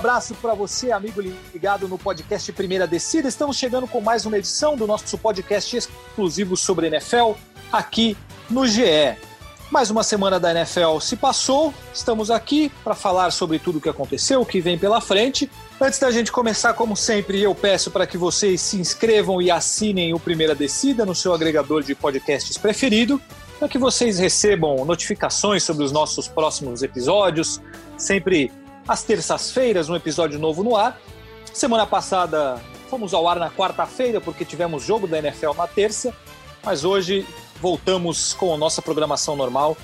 abraço para você, amigo ligado no podcast Primeira Descida. Estamos chegando com mais uma edição do nosso podcast exclusivo sobre NFL aqui no GE. Mais uma semana da NFL se passou, estamos aqui para falar sobre tudo o que aconteceu, o que vem pela frente. Antes da gente começar, como sempre, eu peço para que vocês se inscrevam e assinem o Primeira Descida no seu agregador de podcasts preferido, para que vocês recebam notificações sobre os nossos próximos episódios, sempre às terças-feiras, um episódio novo no ar. Semana passada fomos ao ar na quarta-feira, porque tivemos jogo da NFL na terça, mas hoje voltamos com a nossa programação normal,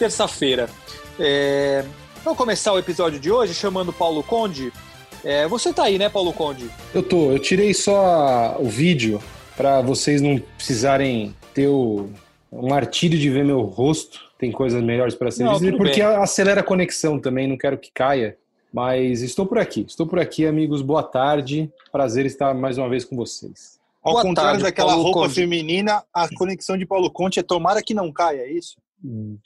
terça-feira. É... Vamos começar o episódio de hoje chamando Paulo Conde. É... Você tá aí, né, Paulo Conde? Eu tô. Eu tirei só o vídeo para vocês não precisarem ter o... um martírio de ver meu rosto. Tem coisas melhores para ser vistas. Porque bem. acelera a conexão também, não quero que caia. Mas estou por aqui, estou por aqui, amigos. Boa tarde. Prazer estar mais uma vez com vocês. Ao Boa contrário tarde, daquela Paulo roupa Conte. feminina, a conexão de Paulo Conte é tomara que não caia, é isso?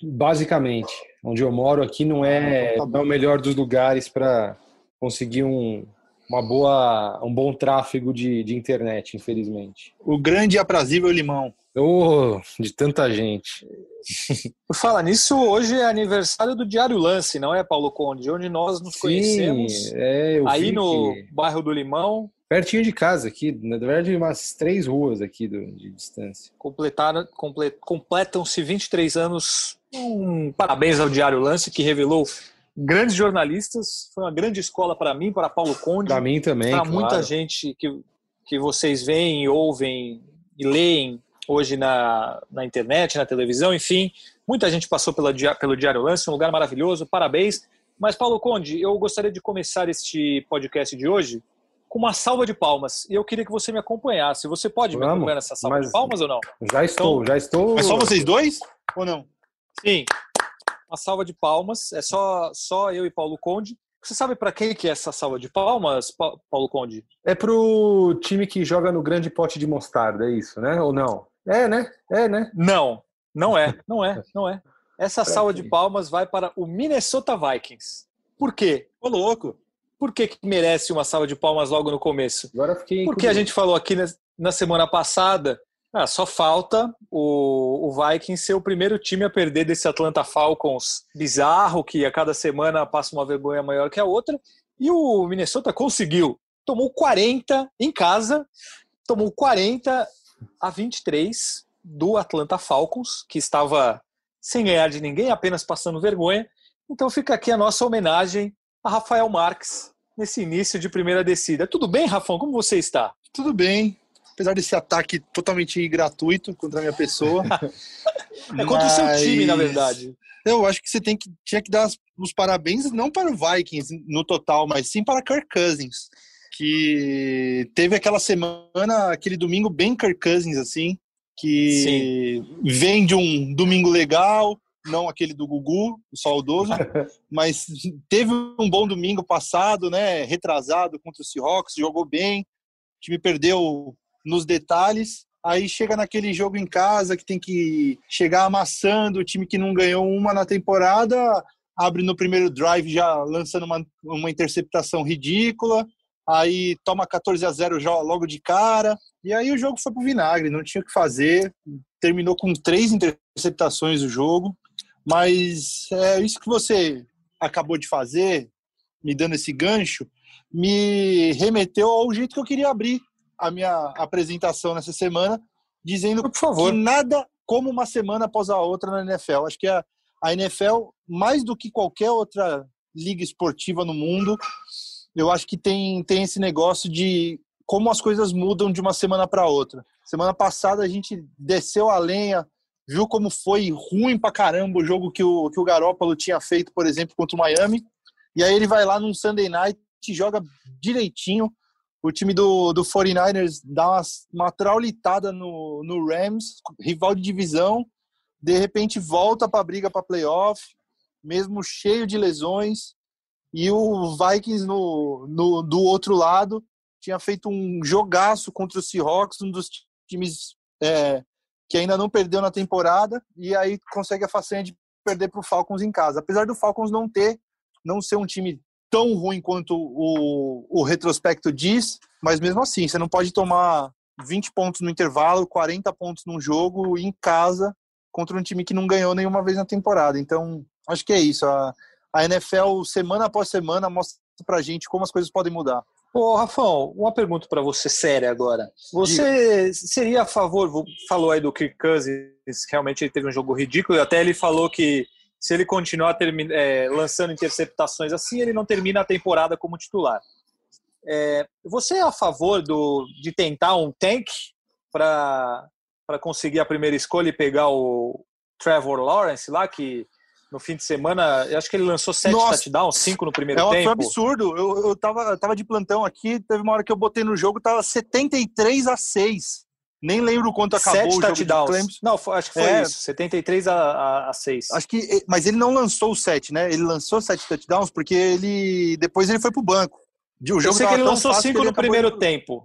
Basicamente. Onde eu moro aqui não é, ah, então tá não é o melhor dos lugares para conseguir um, uma boa, um bom tráfego de, de internet, infelizmente. O grande e aprazível limão. Oh, de tanta gente. Fala nisso, hoje é aniversário do Diário Lance, não é, Paulo Conde? Onde nós nos Sim, conhecemos. É, aí no que... bairro do Limão. Pertinho de casa aqui, na verdade, umas três ruas aqui do, de distância. Completaram, comple, completam-se 23 anos. Um parabéns ao Diário Lance, que revelou grandes jornalistas. Foi uma grande escola para mim, para Paulo Conde. Para mim também. Para claro. muita gente que, que vocês veem, ouvem e leem hoje na, na internet, na televisão, enfim. Muita gente passou pela, pelo Diário Lance, um lugar maravilhoso, parabéns. Mas, Paulo Conde, eu gostaria de começar este podcast de hoje com uma salva de palmas. E eu queria que você me acompanhasse. Você pode Vamos, me acompanhar nessa salva de palmas ou não? Já estou, então, já estou. Mas só vocês dois ou não? Sim. Uma salva de palmas. É só, só eu e Paulo Conde. Você sabe para quem que é essa salva de palmas, Paulo Conde? É pro time que joga no grande pote de mostarda, é isso, né? Ou não? É, né? É, né? Não, não é, não é, não é. Essa salva de palmas vai para o Minnesota Vikings. Por quê? Ô, louco. Por que, que merece uma salva de palmas logo no começo? Agora fiquei. Porque a gente falou aqui na semana passada, ah, só falta o, o Vikings ser o primeiro time a perder desse Atlanta Falcons bizarro, que a cada semana passa uma vergonha maior que a outra. E o Minnesota conseguiu. Tomou 40 em casa, tomou 40 a 23 do Atlanta Falcons, que estava sem ganhar de ninguém, apenas passando vergonha. Então fica aqui a nossa homenagem a Rafael Marques nesse início de primeira descida. Tudo bem, Rafão? Como você está? Tudo bem. Apesar desse ataque totalmente gratuito contra a minha pessoa. é contra Mas... o seu time, na verdade. Eu acho que você tem que, tinha que dar os parabéns não para o Vikings no total, mas sim para Kirk Cousins que teve aquela semana, aquele domingo bem Kirk Cousins, assim, que Sim. vem de um domingo legal, não aquele do Gugu, o saudoso, mas teve um bom domingo passado, né, retrasado contra o Seahawks, jogou bem, o time perdeu nos detalhes, aí chega naquele jogo em casa que tem que chegar amassando, o time que não ganhou uma na temporada, abre no primeiro drive já lançando uma, uma interceptação ridícula, aí toma 14 a 0 logo de cara, e aí o jogo foi pro vinagre, não tinha o que fazer, terminou com três interceptações o jogo, mas é isso que você acabou de fazer, me dando esse gancho, me remeteu ao jeito que eu queria abrir a minha apresentação nessa semana, dizendo Por favor. que nada como uma semana após a outra na NFL. Acho que a, a NFL, mais do que qualquer outra liga esportiva no mundo, eu acho que tem, tem esse negócio de como as coisas mudam de uma semana para outra. Semana passada a gente desceu a lenha, viu como foi ruim pra caramba o jogo que o, que o Garópolo tinha feito, por exemplo, contra o Miami. E aí ele vai lá num Sunday Night e joga direitinho. O time do, do 49ers dá uma, uma traulitada no, no Rams, rival de divisão. De repente volta para a briga para playoff, mesmo cheio de lesões. E o Vikings no, no, do outro lado tinha feito um jogaço contra o Seahawks, um dos times é, que ainda não perdeu na temporada, e aí consegue a façanha de perder para o Falcons em casa. Apesar do Falcons não ter, não ser um time tão ruim quanto o, o retrospecto diz, mas mesmo assim, você não pode tomar 20 pontos no intervalo, 40 pontos num jogo em casa contra um time que não ganhou nenhuma vez na temporada. Então, acho que é isso. A, a NFL, semana após semana, mostra pra gente como as coisas podem mudar. Ô, Rafão, uma pergunta para você séria agora. Você Diga. seria a favor, falou aí do Kirk Cousins, realmente ele teve um jogo ridículo, até ele falou que se ele continuar é, lançando interceptações assim, ele não termina a temporada como titular. É, você é a favor do, de tentar um tank para conseguir a primeira escolha e pegar o Trevor Lawrence lá, que no fim de semana, eu acho que ele lançou sete Nossa, touchdowns, cinco no primeiro é, tempo. Foi absurdo. Eu, eu, tava, eu tava de plantão aqui, teve uma hora que eu botei no jogo, tava 73 a 6. Nem lembro quanto acabou Sete o touchdowns. Não, acho que foi é, isso. 73 a, a, a 6. Acho que, mas ele não lançou o 7, né? Ele lançou sete touchdowns porque ele depois ele foi pro banco. O jogo eu sei que ele lançou cinco no primeiro de... tempo.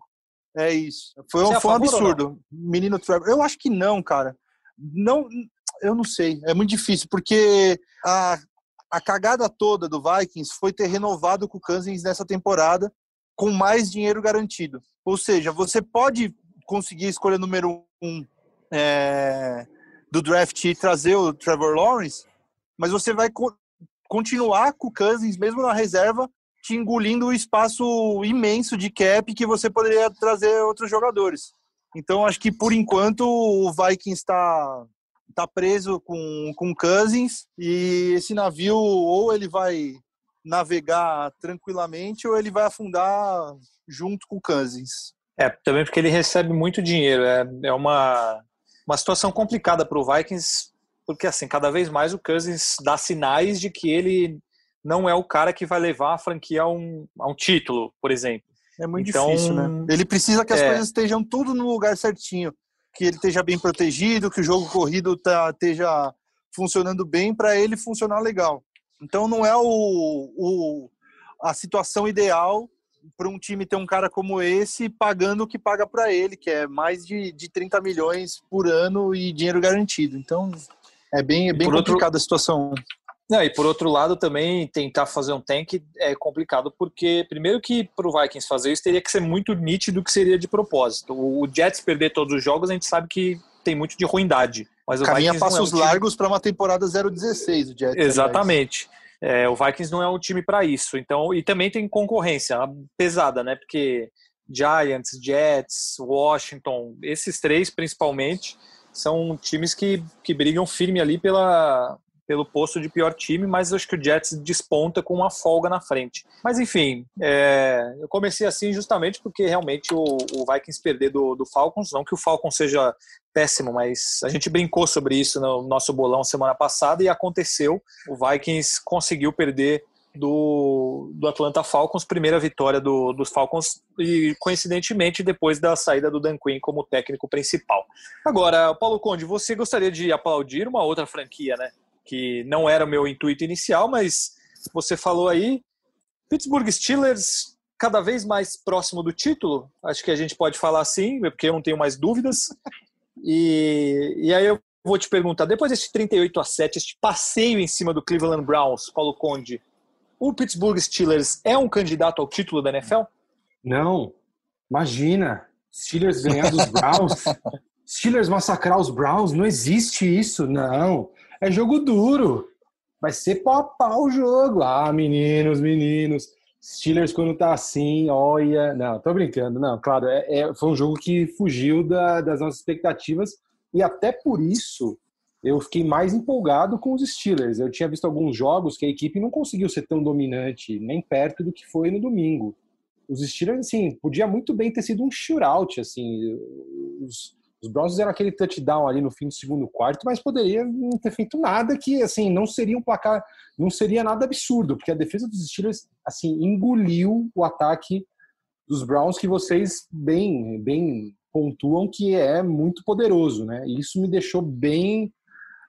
É isso. Foi, um, foi um absurdo. Menino Trevor. Eu acho que não, cara. Não, eu não sei. É muito difícil, porque a, a cagada toda do Vikings foi ter renovado com o Cousins nessa temporada com mais dinheiro garantido. Ou seja, você pode conseguir a escolha número um é, do draft e trazer o Trevor Lawrence, mas você vai co continuar com o Cousins, mesmo na reserva, te engolindo o espaço imenso de cap que você poderia trazer outros jogadores. Então, acho que por enquanto o Vikings está tá preso com, com Cousins e esse navio ou ele vai navegar tranquilamente ou ele vai afundar junto com Cousins. É, também porque ele recebe muito dinheiro. É, é uma, uma situação complicada para o Vikings, porque assim, cada vez mais o Cousins dá sinais de que ele não é o cara que vai levar a franquia a um, a um título, por exemplo. É muito então, difícil, né? Ele precisa que as é... coisas estejam tudo no lugar certinho, que ele esteja bem protegido, que o jogo corrido tá, esteja funcionando bem para ele funcionar legal. Então não é o, o a situação ideal para um time ter um cara como esse pagando o que paga para ele, que é mais de, de 30 milhões por ano e dinheiro garantido. Então é bem, é bem complicada outro... a situação. Não, e por outro lado também tentar fazer um tank é complicado porque primeiro que para o Vikings fazer isso teria que ser muito nítido que seria de propósito. O Jets perder todos os jogos a gente sabe que tem muito de ruindade. Mas o Caminha Vikings passos é um largos para uma temporada 0-16 o Jets. Exatamente. É, o Vikings não é um time para isso. Então, e também tem concorrência pesada, né? Porque Giants, Jets, Washington, esses três principalmente são times que, que brigam firme ali pela, pelo posto de pior time, mas acho que o Jets desponta com uma folga na frente. Mas enfim, é, eu comecei assim justamente porque realmente o, o Vikings perder do, do, Falcons, não que o Falcons seja péssimo, mas a gente brincou sobre isso no nosso bolão semana passada e aconteceu. O Vikings conseguiu perder do, do Atlanta Falcons, primeira vitória do, dos Falcons e coincidentemente depois da saída do Dan Quinn como técnico principal. Agora, Paulo Conde, você gostaria de aplaudir uma outra franquia, né? Que não era o meu intuito inicial, mas você falou aí, Pittsburgh Steelers cada vez mais próximo do título, acho que a gente pode falar assim, porque eu não tenho mais dúvidas. E, e aí eu vou te perguntar, depois desse 38 a 7, este passeio em cima do Cleveland Browns, Paulo Conde, o Pittsburgh Steelers é um candidato ao título da NFL? Não. Imagina, Steelers ganhar dos Browns. Steelers massacrar os Browns, não existe isso, não é jogo duro. Vai ser pau a pau o jogo. Ah, meninos, meninos. Steelers, quando tá assim, olha. Não, tô brincando. Não, claro, é, é foi um jogo que fugiu da, das nossas expectativas. E até por isso eu fiquei mais empolgado com os Steelers. Eu tinha visto alguns jogos que a equipe não conseguiu ser tão dominante, nem perto do que foi no domingo. Os Steelers, assim, podia muito bem ter sido um shootout, assim. Os, os Browns fizeram aquele touchdown ali no fim do segundo quarto, mas poderia não ter feito nada que, assim, não seria um placar, não seria nada absurdo, porque a defesa dos Steelers, assim, engoliu o ataque dos Browns que vocês bem, bem pontuam que é muito poderoso, né? E isso me deixou bem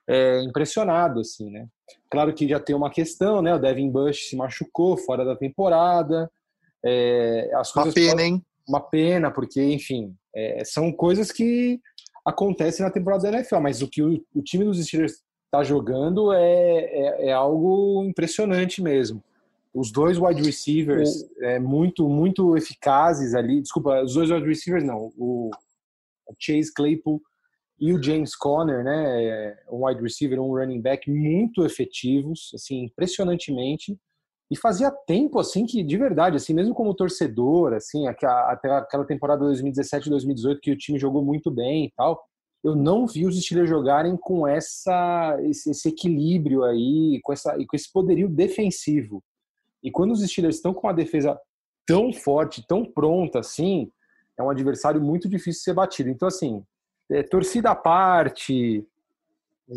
é, impressionado, assim, né? Claro que já tem uma questão, né? O Devin Bush se machucou fora da temporada. É, as uma pena, hein? Uma pena, porque, enfim, é, são coisas que acontecem na temporada da NFL, mas o que o, o time dos Steelers está jogando é, é, é, algo impressionante mesmo. os dois wide receivers é, muito, muito eficazes ali. Desculpa, os dois wide receivers não. O Chase Claypool e o James Conner, né? É, um wide receiver, um running back muito efetivos, assim, impressionantemente. E fazia tempo, assim, que de verdade, assim, mesmo como torcedor, assim, até aquela temporada 2017 2018 que o time jogou muito bem e tal, eu não vi os Steelers jogarem com essa esse, esse equilíbrio aí, com essa com esse poderio defensivo. E quando os Steelers estão com uma defesa tão forte, tão pronta assim, é um adversário muito difícil de ser batido. Então, assim, é, torcida à parte,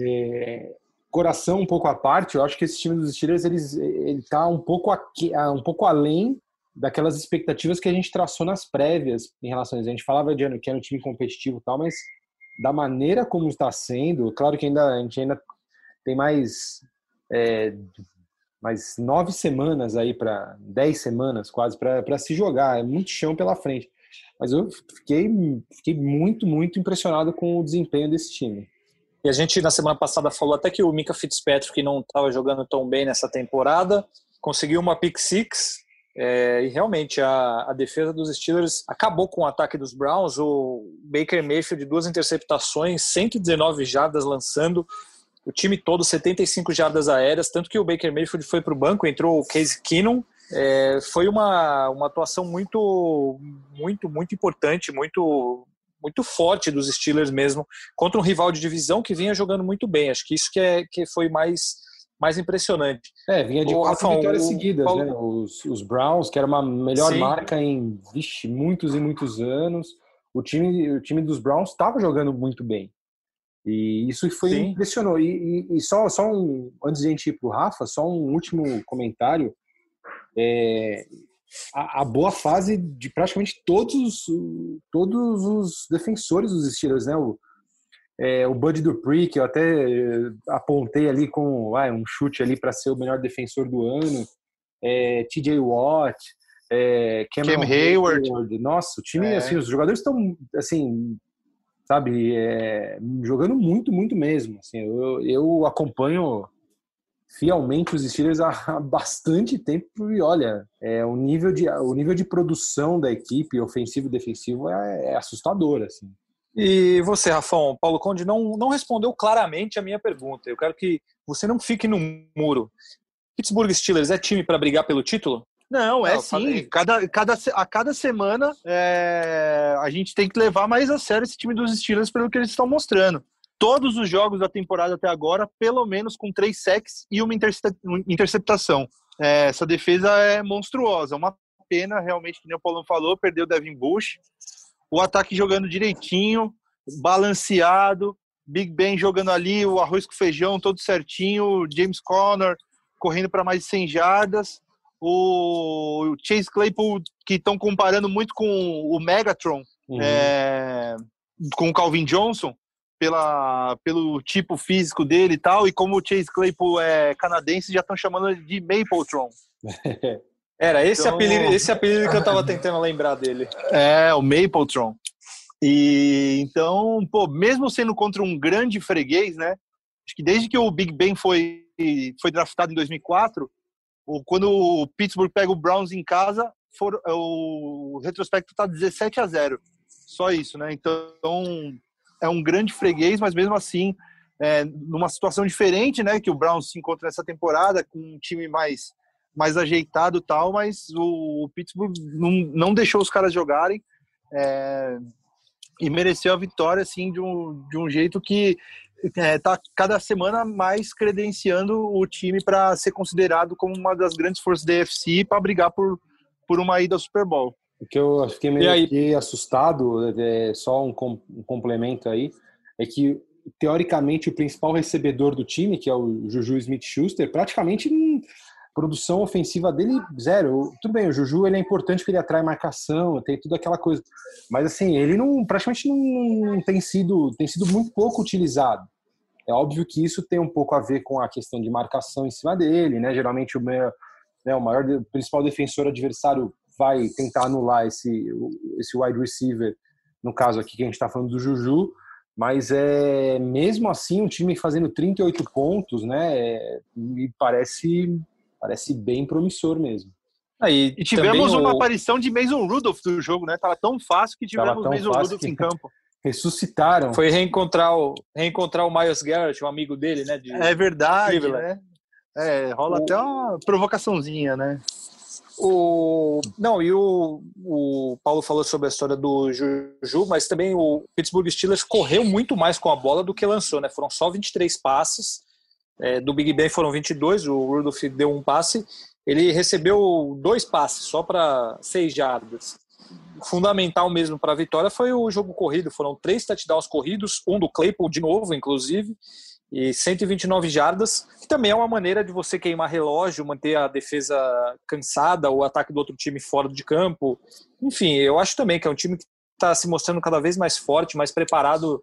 é, coração um pouco à parte, eu acho que esse time dos Steelers eles, ele tá um pouco, aqui, um pouco além daquelas expectativas que a gente traçou nas prévias em relação a isso. A gente falava de ano que era um time competitivo e tal, mas da maneira como está sendo, claro que ainda a gente ainda tem mais é, mais nove semanas aí para dez semanas quase para se jogar, é muito chão pela frente. Mas eu fiquei, fiquei muito, muito impressionado com o desempenho desse time. E a gente, na semana passada, falou até que o Mika Fitzpatrick não estava jogando tão bem nessa temporada, conseguiu uma pick six, é, e realmente a, a, defesa dos Steelers acabou com o ataque dos Browns. O Baker Mayfield, duas interceptações, 119 jardas lançando, o time todo 75 jardas aéreas. Tanto que o Baker Mayfield foi para o banco, entrou o Case Keenum. É, foi uma, uma atuação muito, muito, muito importante, muito muito forte dos Steelers mesmo, contra um rival de divisão que vinha jogando muito bem. Acho que isso que, é, que foi mais, mais impressionante. É, vinha de o, quatro Rafa, vitórias o, seguidas, Paulo... né? Os, os, Browns, que era uma melhor Sim. marca em vixe, muitos e muitos anos. O time, o time dos Browns estava jogando muito bem. E isso foi Sim. impressionou. E, e, e, só, só um, antes de a gente ir para o Rafa, só um último comentário. É, a, a, boa fase de praticamente todos, todos os defensores dos Steelers, né? O, é, o Bud Dupree, que eu até eh, apontei ali com ah, um chute ali para ser o melhor defensor do ano, é, TJ Watt, é, Cam Hayward. Hayward. Nossa, o time, é. assim, os jogadores estão, assim, sabe, é, jogando muito, muito mesmo. Assim, eu, eu acompanho fielmente os Steelers há bastante tempo e olha, é, o, nível de, o nível de produção da equipe, ofensivo e defensivo, é, é assustador. Assim. E você, Rafão, Paulo Conde não, não respondeu claramente a minha pergunta. Eu quero que você não fique no muro. Pittsburgh Steelers é time para brigar pelo título? Não, é não, sim. Cada, cada, a cada semana é, a gente tem que levar mais a sério esse time dos Steelers pelo que eles estão mostrando todos os jogos da temporada até agora, pelo menos com três sacks e uma interceptação. É, essa defesa é monstruosa. Uma pena, realmente, que nem o Paulo falou, perdeu o Devin Bush. O ataque jogando direitinho, balanceado. Big Ben jogando ali, o arroz com feijão todo certinho. James Conner correndo para mais de 100 jardas. O Chase Claypool, que estão comparando muito com o Megatron, uhum. é, com o Calvin Johnson pela, pelo tipo físico dele e tal, e como o Chase Claypool é canadense, já estão chamando de Mapletron. Era esse, então... apelido, esse apelido que eu tava tentando lembrar dele. É, o Mapletron. E então, pô, mesmo sendo contra um grande freguês, né? Acho que desde que o Big Ben foi, foi draftado em 2004, ou quando o Pittsburgh pega o Browns em casa, for, o retrospecto tá 17 a 0. Só isso, né? Então, é um grande freguês, mas mesmo assim, é, numa situação diferente, né, que o Browns se encontra nessa temporada, com um time mais, mais ajeitado tal, mas o, o Pittsburgh não, não deixou os caras jogarem é, e mereceu a vitória, assim, de um, de um jeito que é, tá cada semana mais credenciando o time para ser considerado como uma das grandes forças da UFC para brigar por, por uma ida ao Super Bowl. O que eu fiquei meio assustado, é, só um, com, um complemento aí, é que teoricamente o principal recebedor do time, que é o Juju Smith-Schuster, praticamente hum, produção ofensiva dele zero. Tudo bem, o Juju ele é importante porque ele atrai marcação, tem tudo aquela coisa, mas assim ele não praticamente não, não tem sido tem sido muito pouco utilizado. É óbvio que isso tem um pouco a ver com a questão de marcação em cima dele, né? Geralmente o, meu, né, o maior o principal defensor adversário vai tentar anular esse, esse wide receiver, no caso aqui que a gente está falando do Juju, mas é mesmo assim um time fazendo 38 pontos, né? É, me parece Parece bem promissor mesmo. Aí, e tivemos uma o... aparição de Mason Rudolph do jogo, né? Tava tão fácil que tivemos Mason Rudolph que... em campo. Ressuscitaram. Foi reencontrar o, reencontrar o Miles Garrett, um amigo dele, né? De... É verdade, né? É, rola o... até uma provocaçãozinha, né? O... Não, e o, o Paulo falou sobre a história do Juju, mas também o Pittsburgh Steelers correu muito mais com a bola do que lançou, né? Foram só 23 passes, é, do Big Ben foram 22, o Rudolph deu um passe, ele recebeu dois passes só para seis jardas. Fundamental mesmo para a vitória foi o jogo corrido, foram três touchdowns corridos, um do Claypool de novo, inclusive, e 129 jardas, que também é uma maneira de você queimar relógio, manter a defesa cansada, o ataque do outro time fora de campo. Enfim, eu acho também que é um time que está se mostrando cada vez mais forte, mais preparado,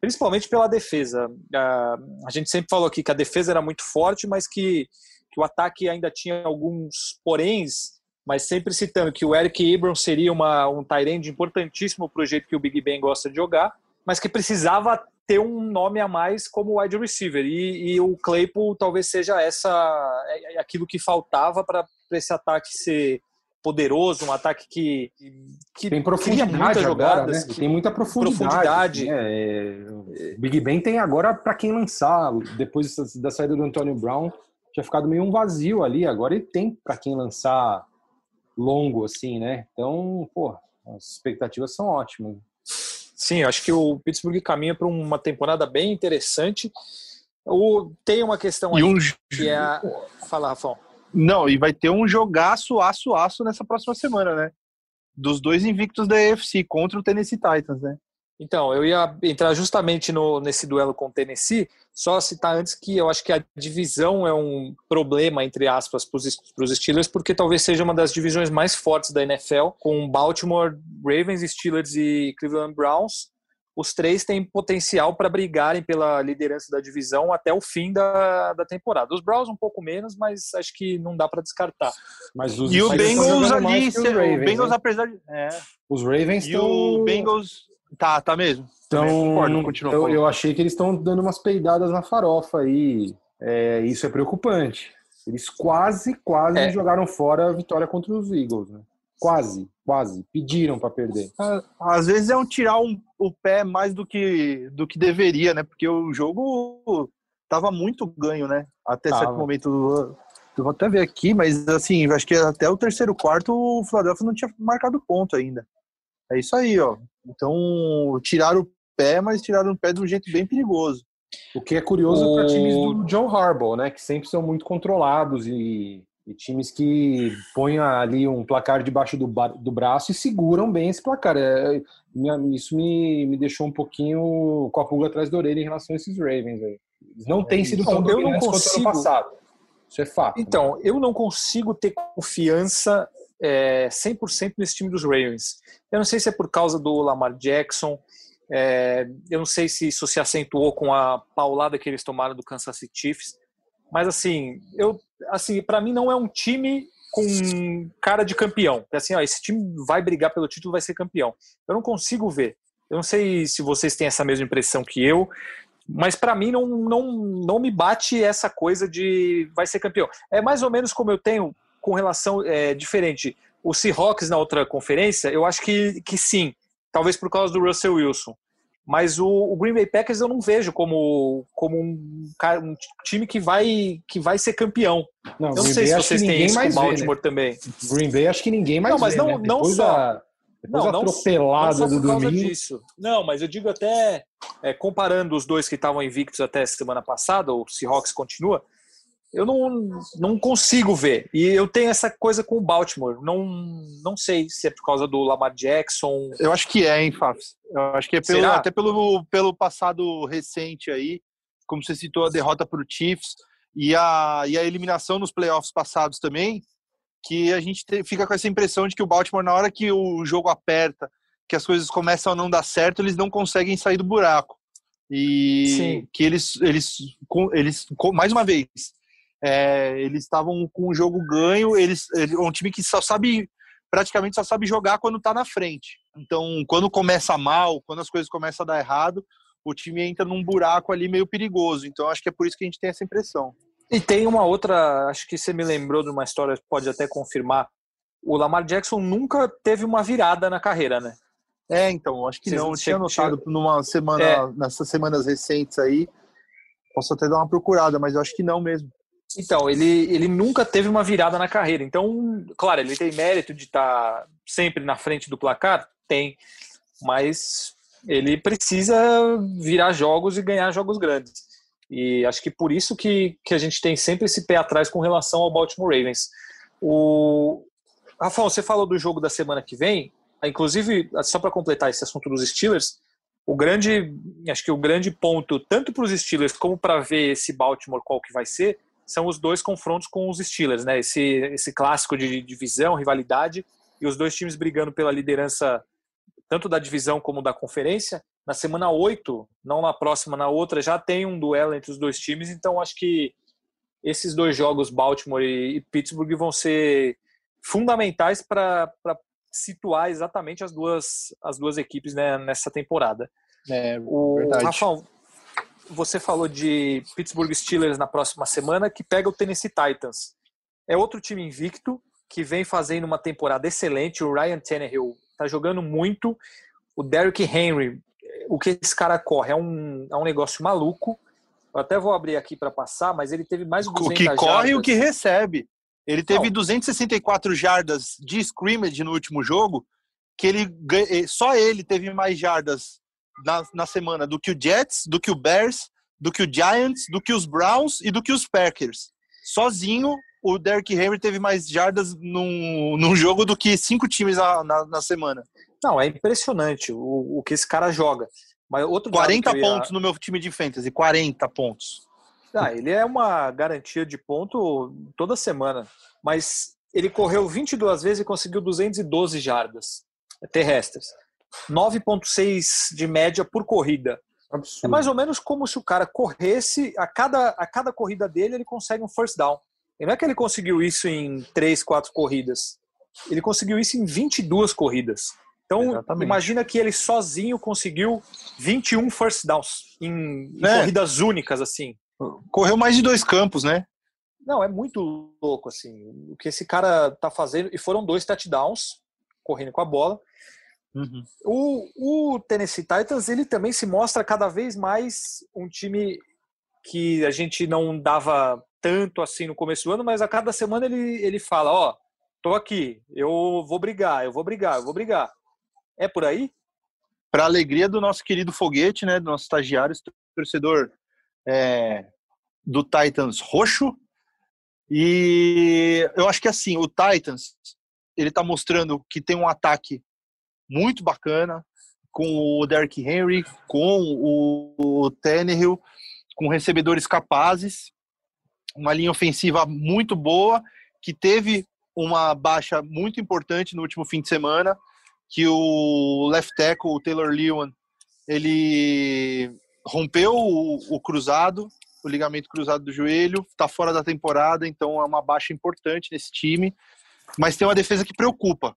principalmente pela defesa. A gente sempre falou aqui que a defesa era muito forte, mas que, que o ataque ainda tinha alguns poréns, mas sempre citando que o Eric Abrams seria uma, um tight importantíssimo para o jeito que o Big Ben gosta de jogar, mas que precisava ter um nome a mais como wide receiver. E, e o Claypool talvez seja essa é, é aquilo que faltava para esse ataque ser poderoso, um ataque que, que tem profundidade jogadas, agora, né? que tem muita profundidade. profundidade. Né? É, Big Ben tem agora para quem lançar depois da saída do Antonio Brown tinha ficado meio um vazio ali. Agora ele tem para quem lançar longo assim, né? Então, pô, as expectativas são ótimas. Sim, acho que o Pittsburgh caminha para uma temporada bem interessante. O, tem uma questão aí um... que é a... Fala, Rafão. Não, e vai ter um jogaço, aço, aço nessa próxima semana, né? Dos dois invictos da AFC contra o Tennessee Titans, né? Então, eu ia entrar justamente no, nesse duelo com o Tennessee, só citar antes que eu acho que a divisão é um problema, entre aspas, para os Steelers, porque talvez seja uma das divisões mais fortes da NFL, com Baltimore, Ravens, Steelers e Cleveland Browns. Os três têm potencial para brigarem pela liderança da divisão até o fim da, da temporada. Os Browns um pouco menos, mas acho que não dá para descartar. Mas os, e o Bengals ali, o, Ravens, o Bengals, apesar de. É. Os Ravens e o Bengals Tá, tá mesmo. Então, concordo, eu, eu, achei que eles estão dando umas peidadas na farofa aí. É, isso é preocupante. Eles quase, quase é. jogaram fora a vitória contra os Eagles, né? Quase, quase. Pediram para perder. Às vezes é um tirar um, o pé mais do que, do que deveria, né? Porque o jogo tava muito ganho, né? Até tava. certo momento. Eu vou até ver aqui, mas assim, acho que até o terceiro quarto o Philadelphia não tinha marcado ponto ainda. É isso aí, ó. Então, tiraram o pé, mas tiraram o pé de um jeito bem perigoso. O que é curioso o... para times do John Harbaugh, né? Que sempre são muito controlados e, e times que põem ali um placar debaixo do, do braço e seguram bem esse placar. É, isso me, me deixou um pouquinho com a pulga atrás da orelha em relação a esses Ravens. Aí. Eles não têm sido tão eu não consigo... ano passado. Isso é fato. Né? Então, né? eu não consigo ter confiança é, 100% nesse time dos Ravens. Eu não sei se é por causa do Lamar Jackson, é, eu não sei se isso se acentuou com a paulada que eles tomaram do Kansas City Chiefs, mas assim, eu, assim, para mim não é um time com cara de campeão. É assim, ó, esse time vai brigar pelo título, vai ser campeão. Eu não consigo ver. Eu não sei se vocês têm essa mesma impressão que eu, mas para mim não, não, não me bate essa coisa de vai ser campeão. É mais ou menos como eu tenho com relação é, diferente. O Seahawks na outra conferência, eu acho que, que sim, talvez por causa do Russell Wilson. Mas o, o Green Bay Packers eu não vejo como, como um, um, time que vai, que vai ser campeão. Não, eu não sei se vocês têm isso com o Baltimore vê, né? também. Green Bay acho que ninguém mais não, mas vê, não, né? não só. Da, depois não, atropelada não, não do domingo. Disso. Não, mas eu digo até é, comparando os dois que estavam invictos até semana passada, o Seahawks continua, eu não, não consigo ver. E eu tenho essa coisa com o Baltimore. Não, não sei se é por causa do Lamar Jackson. Eu acho que é, hein, Fafs? Eu acho que é pelo, até pelo, pelo passado recente aí, como você citou a derrota para o Chiefs e a, e a eliminação nos playoffs passados também, que a gente te, fica com essa impressão de que o Baltimore, na hora que o jogo aperta, que as coisas começam a não dar certo, eles não conseguem sair do buraco. E Sim. que eles, eles, eles, mais uma vez, é, eles estavam com o jogo ganho, eles, é um time que só sabe, praticamente só sabe jogar quando está na frente. Então, quando começa mal, quando as coisas começam a dar errado, o time entra num buraco ali meio perigoso. Então, acho que é por isso que a gente tem essa impressão. E tem uma outra, acho que você me lembrou de uma história, pode até confirmar. O Lamar Jackson nunca teve uma virada na carreira, né? É, então, acho que Vocês não. Eu tinha notado numa semana, é. nessas semanas recentes aí. Posso até dar uma procurada, mas eu acho que não mesmo. Então, ele, ele nunca teve uma virada na carreira. Então, claro, ele tem mérito de estar sempre na frente do placar? Tem. Mas ele precisa virar jogos e ganhar jogos grandes. E acho que por isso que, que a gente tem sempre esse pé atrás com relação ao Baltimore Ravens. O... Rafael, você falou do jogo da semana que vem. Inclusive, só para completar esse assunto dos Steelers, o grande, acho que o grande ponto, tanto para os Steelers como para ver esse Baltimore qual que vai ser, são os dois confrontos com os Steelers, né? Esse, esse clássico de divisão, rivalidade, e os dois times brigando pela liderança tanto da divisão como da conferência. Na semana 8, não na próxima, na outra, já tem um duelo entre os dois times, então acho que esses dois jogos, Baltimore e Pittsburgh, vão ser fundamentais para situar exatamente as duas, as duas equipes né, nessa temporada. É, o verdade. Rafael, você falou de Pittsburgh Steelers na próxima semana, que pega o Tennessee Titans. É outro time invicto, que vem fazendo uma temporada excelente. O Ryan Tannehill está jogando muito. O Derrick Henry, o que esse cara corre é um, é um negócio maluco. Eu até vou abrir aqui para passar, mas ele teve mais de 200 O que corre jardas. e o que recebe. Ele teve Não. 264 jardas de scrimmage no último jogo, que ele só ele teve mais jardas na, na semana do que o Jets, do que o Bears, do que o Giants, do que os Browns e do que os Packers. Sozinho, o Derrick Henry teve mais jardas num, num jogo do que cinco times na, na, na semana. Não, é impressionante o, o que esse cara joga. Mas outro 40 pontos ia... no meu time de fantasy, 40 pontos. Ah, ele é uma garantia de ponto toda semana. Mas ele correu 22 vezes e conseguiu 212 jardas terrestres. 9,6 de média por corrida. Absurdo. É mais ou menos como se o cara corresse, a cada, a cada corrida dele ele consegue um first down. E não é que ele conseguiu isso em 3, 4 corridas. Ele conseguiu isso em 22 corridas. Então, Exatamente. imagina que ele sozinho conseguiu 21 first downs em, em é. corridas únicas, assim. Correu mais de dois campos, né? Não, é muito louco, assim. O que esse cara tá fazendo. E foram dois touchdowns correndo com a bola. Uhum. O, o Tennessee Titans ele também se mostra cada vez mais um time que a gente não dava tanto assim no começo do ano, mas a cada semana ele, ele fala: Ó, tô aqui, eu vou brigar, eu vou brigar, eu vou brigar. É por aí? Para alegria do nosso querido Foguete, né, do nosso estagiário, torcedor é, do Titans roxo. E eu acho que assim, o Titans ele está mostrando que tem um ataque muito bacana, com o Derrick Henry, com o, Tannehill, com recebedores capazes, uma linha ofensiva muito boa, que teve uma baixa muito importante no último fim de semana, que o left tackle, o Taylor Lewan, ele rompeu o, o cruzado, o ligamento cruzado do joelho, está fora da temporada, então é uma baixa importante nesse time, mas tem uma defesa que preocupa.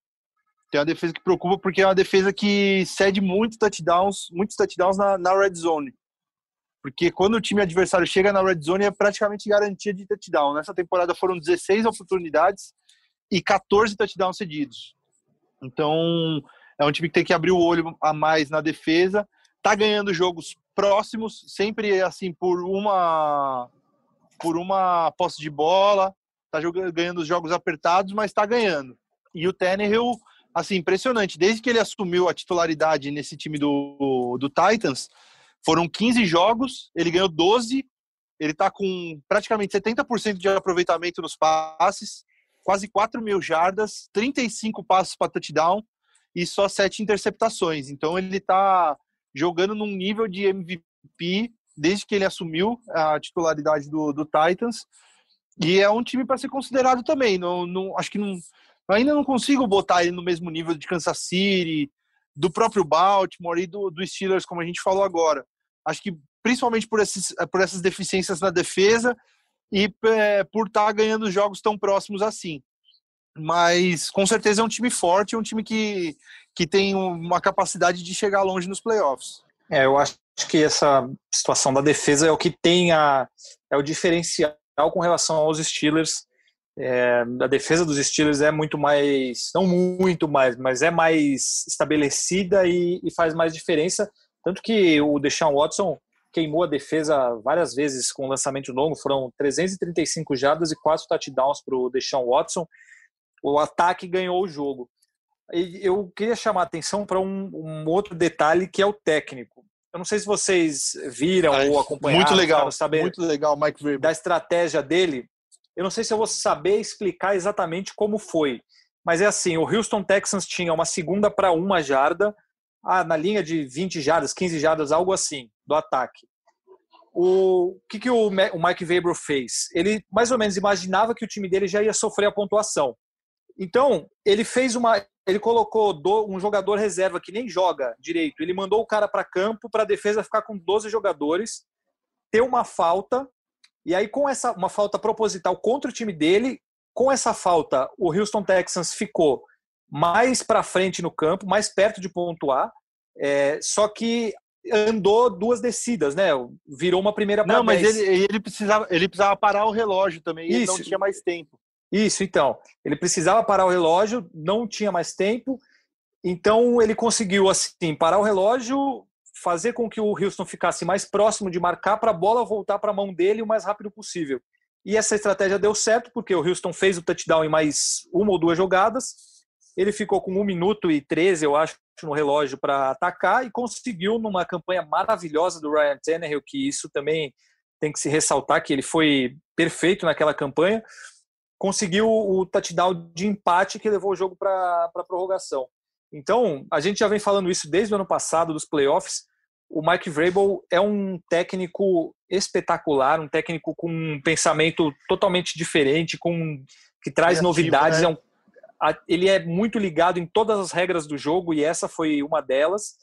Tem uma defesa que preocupa porque é uma defesa que cede muitos touchdowns, muitos touchdowns na, na red zone. Porque quando o time adversário chega na red zone é praticamente garantia de touchdown. Nessa temporada foram 16 oportunidades e 14 touchdowns cedidos. Então, é um time que tem que abrir o olho a mais na defesa. Tá ganhando jogos próximos, sempre assim por uma por uma posse de bola, tá jogando, ganhando os jogos apertados, mas tá ganhando. E o Tannehill assim, impressionante. Desde que ele assumiu a titularidade nesse time do, do Titans, foram 15 jogos, ele ganhou 12, ele está com praticamente 70% de aproveitamento nos passes, quase 4 mil jardas, 35 passos para touchdown e só 7 interceptações. Então ele está jogando num nível de MVP desde que ele assumiu a titularidade do, do Titans. E é um time para ser considerado também. Não, não, acho que não, ainda não consigo botar ele no mesmo nível de Kansas City, do próprio Baltimore e do, do Steelers, como a gente falou agora. Acho que principalmente por, esses, por essas deficiências na defesa e é, por estar tá ganhando jogos tão próximos assim. Mas com certeza é um time forte, é um time que, que tem uma capacidade de chegar longe nos playoffs. É, eu acho que essa situação da defesa é o que tem a, é o diferencial com relação aos Steelers. É, a defesa dos Steelers é muito mais, não muito mais, mas é mais estabelecida e, e faz mais diferença. Tanto que o Deshaun Watson queimou a defesa várias vezes com lançamento longo, foram 335 jardas e quatro touchdowns para o Deshaun Watson. O ataque ganhou o jogo. E eu queria chamar a atenção para um, um, outro detalhe que é o técnico. Eu não sei se vocês viram Ai, ou acompanharam. Muito legal, saber muito legal, Mike Vrabel. Da estratégia dele. Eu não sei se eu vou saber explicar exatamente como foi, mas é assim: o Houston Texans tinha uma segunda para uma jarda, ah, na linha de 20 jardas, 15 jardas, algo assim, do ataque. O que, que o, Mike Weber fez? Ele mais ou menos imaginava que o time dele já ia sofrer a pontuação. Então, ele fez uma. Ele colocou um jogador reserva que nem joga direito. Ele mandou o cara para campo para a defesa ficar com 12 jogadores, ter uma falta, e aí, com essa uma falta proposital contra o time dele, com essa falta, o Houston Texans ficou mais para frente no campo, mais perto de pontuar. É, só que andou duas descidas, né? Virou uma primeira Não, mas ele, ele, precisava, ele precisava parar o relógio também, Isso. ele não tinha mais tempo. Isso, então. Ele precisava parar o relógio, não tinha mais tempo. Então ele conseguiu assim parar o relógio, fazer com que o Houston ficasse mais próximo de marcar para a bola voltar para a mão dele o mais rápido possível. E essa estratégia deu certo porque o Houston fez o touchdown em mais uma ou duas jogadas ele ficou com 1 minuto e 13, eu acho, no relógio para atacar e conseguiu, numa campanha maravilhosa do Ryan Tannehill, que isso também tem que se ressaltar, que ele foi perfeito naquela campanha, conseguiu o touchdown de empate que levou o jogo para a prorrogação. Então, a gente já vem falando isso desde o ano passado, dos playoffs. O Mike Vrabel é um técnico espetacular, um técnico com um pensamento totalmente diferente, com que traz Criativo, novidades, né? é um ele é muito ligado em todas as regras do jogo e essa foi uma delas.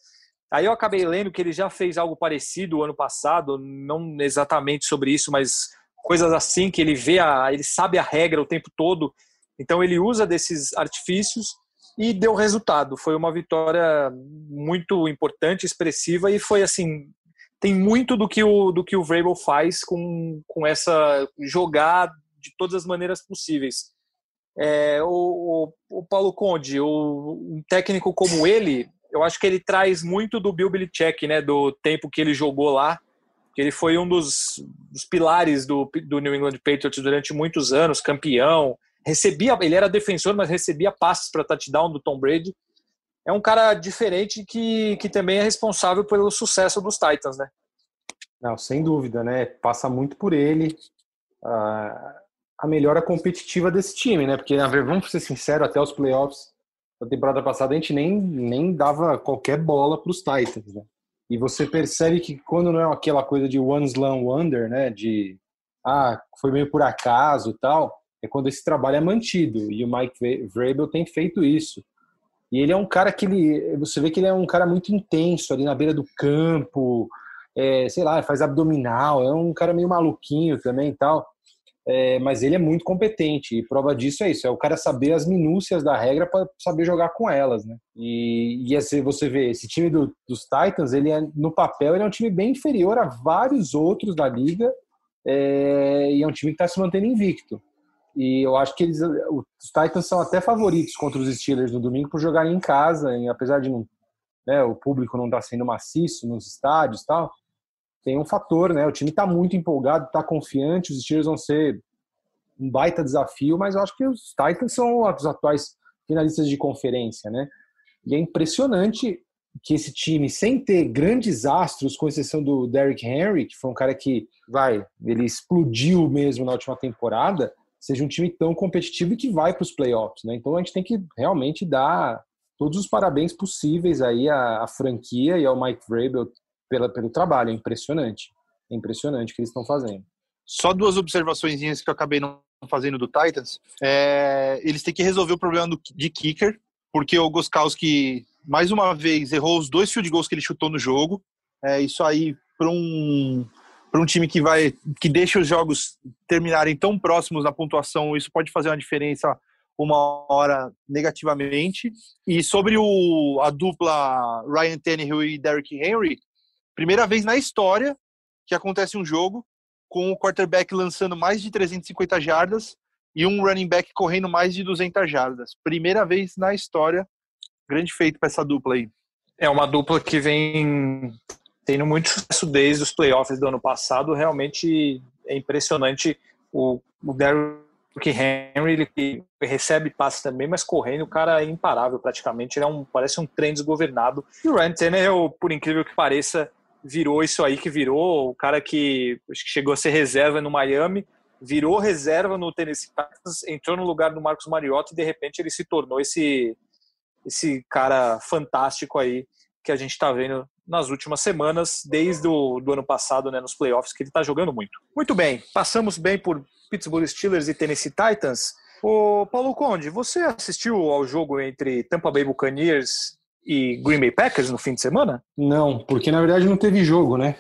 Aí eu acabei lendo que ele já fez algo parecido ano passado, não exatamente sobre isso, mas coisas assim que ele vê, a, ele sabe a regra o tempo todo. Então ele usa desses artifícios e deu resultado. Foi uma vitória muito importante, expressiva e foi assim tem muito do que o do que o Vrabel faz com, com essa jogar de todas as maneiras possíveis. É, o, o, Paulo Conde, o, um técnico como ele, eu acho que ele traz muito do Bill Belichick, né, do tempo que ele jogou lá, que ele foi um dos, dos pilares do, do New England Patriots durante muitos anos, campeão, recebia, ele era defensor, mas recebia passes para touchdown do Tom Brady. É um cara diferente que, que também é responsável pelo sucesso dos Titans, né? Não, sem dúvida, né? Passa muito por ele. Uh, a melhora competitiva desse time, né? Porque, vamos ser sinceros, até os playoffs da temporada passada a gente nem, nem dava qualquer bola para os Titans, né? E você percebe que quando não é aquela coisa de one slam wonder, né? De, ah, foi meio por acaso tal, é quando esse trabalho é mantido. E o Mike Vrabel tem feito isso. E ele é um cara que ele, você vê que ele é um cara muito intenso ali na beira do campo, é, sei lá, faz abdominal, é um cara meio maluquinho também e tal é, mas ele é muito competente e prova disso é isso, é o cara saber as minúcias da regra para saber jogar com elas, né? E, e assim, você vê, esse time do, dos Titans, ele é, no papel, ele é um time bem inferior a vários outros da liga é, e é um time que está se mantendo invicto. E eu acho que eles, os Titans são até favoritos contra os Steelers no domingo por jogarem em casa, e apesar de não, né, o público não estar tá sendo maciço nos estádios tal, tem um fator, né? O time está muito empolgado, está confiante, os Steelers vão ser um baita desafio, mas eu acho que os Titans são os atuais finalistas de conferência, né? E é impressionante que esse time, sem ter grandes astros, com exceção do Derrick Henry, que foi um cara que, vai, ele explodiu mesmo na última temporada, seja um time tão competitivo e que vai para os playoffs, né? Então a gente tem que realmente dar todos os parabéns possíveis aí à, à franquia e ao Mike Vrabel pela, pelo trabalho. É impressionante. É impressionante o que eles estão fazendo. Só duas observações que eu acabei não fazendo do Titans. É, eles têm que resolver o problema do, de kicker, porque o Goskowski, mais uma vez, errou os dois field goals que ele chutou no jogo. É, isso aí, para um, um time que vai que deixa os jogos terminarem tão próximos na pontuação, isso pode fazer uma diferença uma hora negativamente. E sobre o, a dupla Ryan Tannehill e Derrick Henry, Primeira vez na história que acontece um jogo com o quarterback lançando mais de 350 jardas e um running back correndo mais de 200 jardas. Primeira vez na história. Grande feito para essa dupla aí. É uma dupla que vem tendo muito sucesso desde os playoffs do ano passado. Realmente é impressionante o, o Derrick Henry, ele recebe passe também, mas correndo, o cara é imparável praticamente. Ele é um, parece um trem desgovernado. E o Ryan Tannehill, por incrível que pareça, virou isso aí que virou. O cara que, que chegou a ser reserva no Miami, virou reserva no Tennessee Titans, entrou no lugar do Marcos Mariota e de repente ele se tornou esse, esse cara fantástico aí que a gente está vendo nas últimas semanas, desde o do ano passado, né, nos playoffs, que ele está jogando muito. Muito bem, passamos bem por Pittsburgh Steelers e Tennessee Titans. O Paulo Conde, você assistiu ao jogo entre Tampa Bay Buccaneers e Green Bay Packers no fim de semana? Não, porque na verdade não teve jogo, né?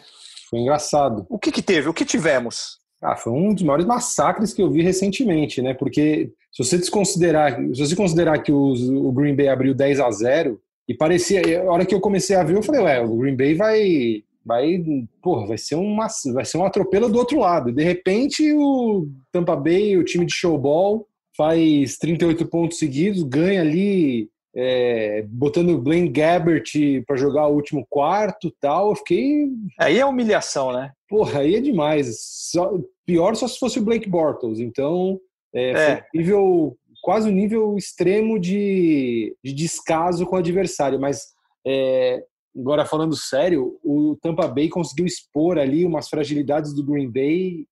Foi engraçado. O que, que teve? O que tivemos? Ah, foi um dos maiores massacres que eu vi recentemente, né? Porque se você desconsiderar, se você considerar que os, o Green Bay abriu 10 a 0 e parecia, a hora que eu comecei a ver, eu falei, ué, o Green Bay vai vai, porra, vai ser uma vai ser um atropelo do outro lado. De repente o Tampa Bay, o time de showball, faz 38 pontos seguidos, ganha ali é, botando o Blaine Gabbert para jogar o último quarto tal, eu fiquei. Aí é humilhação, né? Porra, aí é demais. Só, pior só se fosse o Blake Bortles. Então, é, é. nível quase o um nível extremo de, de descaso com o adversário. Mas é, agora falando sério, o Tampa Bay conseguiu expor ali umas fragilidades do Green Bay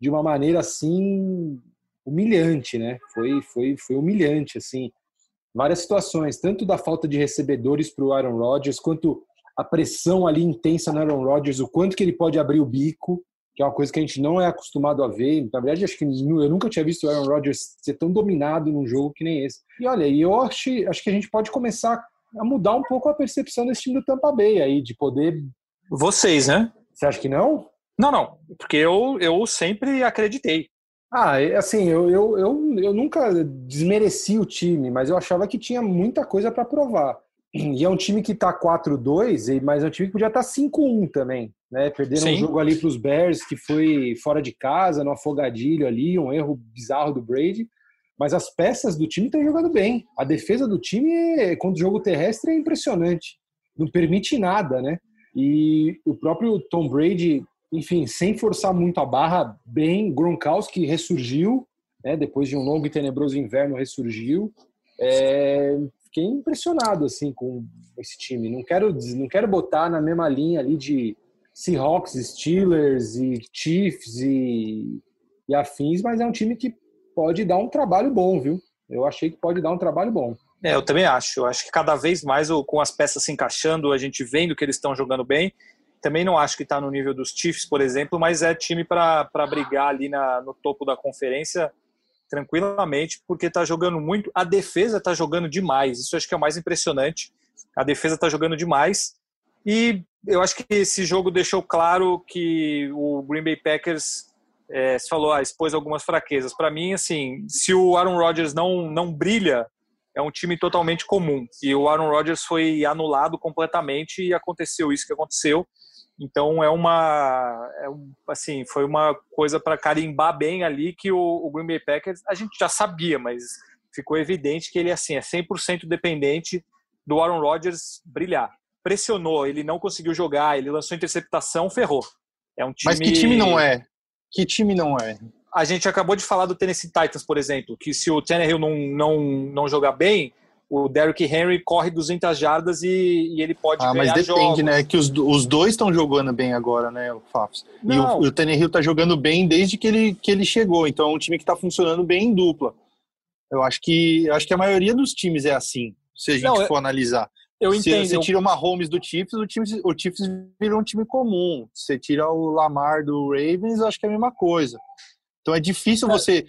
de uma maneira assim humilhante, né? Foi, foi, foi humilhante, assim várias situações, tanto da falta de recebedores para o Aaron Rodgers, quanto a pressão ali intensa no Aaron Rodgers, o quanto que ele pode abrir o bico, que é uma coisa que a gente não é acostumado a ver. Na verdade, acho que eu nunca tinha visto o Aaron Rodgers ser tão dominado num jogo que nem esse. E olha, eu acho, acho que a gente pode começar a mudar um pouco a percepção desse time do Tampa Bay aí, de poder. Vocês, né? Você acha que não? Não, não, porque eu, eu sempre acreditei. Ah, assim, eu, eu, eu, eu nunca desmereci o time, mas eu achava que tinha muita coisa para provar. E é um time que tá 4-2, mas é um time que podia estar tá 5-1 também, né? Perderam Sim. um jogo ali para os Bears que foi fora de casa, no afogadilho ali, um erro bizarro do Brady. Mas as peças do time estão jogando bem. A defesa do time, é, contra o jogo terrestre, é impressionante. Não permite nada, né? E o próprio Tom Brady enfim, sem forçar muito a barra, bem. Gronkowski ressurgiu, né, depois de um longo e tenebroso inverno, ressurgiu. É, fiquei impressionado assim com esse time. Não quero, não quero botar na mesma linha ali de Seahawks, Steelers e Chiefs e, e afins, mas é um time que pode dar um trabalho bom, viu? Eu achei que pode dar um trabalho bom. É, eu também acho. Eu acho que cada vez mais, com as peças se encaixando, a gente vendo que eles estão jogando bem. Também não acho que está no nível dos Chiefs, por exemplo, mas é time para brigar ali na, no topo da conferência tranquilamente, porque está jogando muito. A defesa está jogando demais. Isso acho que é o mais impressionante. A defesa está jogando demais. E eu acho que esse jogo deixou claro que o Green Bay Packers é, se falou, ah, expôs algumas fraquezas. Para mim, assim, se o Aaron Rodgers não, não brilha, é um time totalmente comum. E o Aaron Rodgers foi anulado completamente e aconteceu isso que aconteceu. Então é uma, é um, assim, foi uma coisa para carimbar bem ali que o, o, Green Bay Packers a gente já sabia, mas ficou evidente que ele assim é 100% dependente do Aaron Rodgers brilhar. Pressionou, ele não conseguiu jogar, ele lançou interceptação, ferrou. É um time. Mas que time não é? Que time não é? A gente acabou de falar do Tennessee Titans, por exemplo, que se o Tannehill não, não, não jogar bem, o Derrick Henry corre 200 jardas e, e ele pode ah, ganhar mas depende, jogos. né? Que os, os dois estão jogando bem agora, né, o Fafs? E o, o Tannehill tá jogando bem desde que ele, que ele chegou. Então é um time que tá funcionando bem em dupla. Eu acho que acho que a maioria dos times é assim, se a gente Não, for eu, analisar. Eu entendo. Se você tira uma Holmes do Chiefs, o Chiefs, o Chiefs vira um time comum. Se você tira o Lamar do Ravens, acho que é a mesma coisa. Então é difícil é. você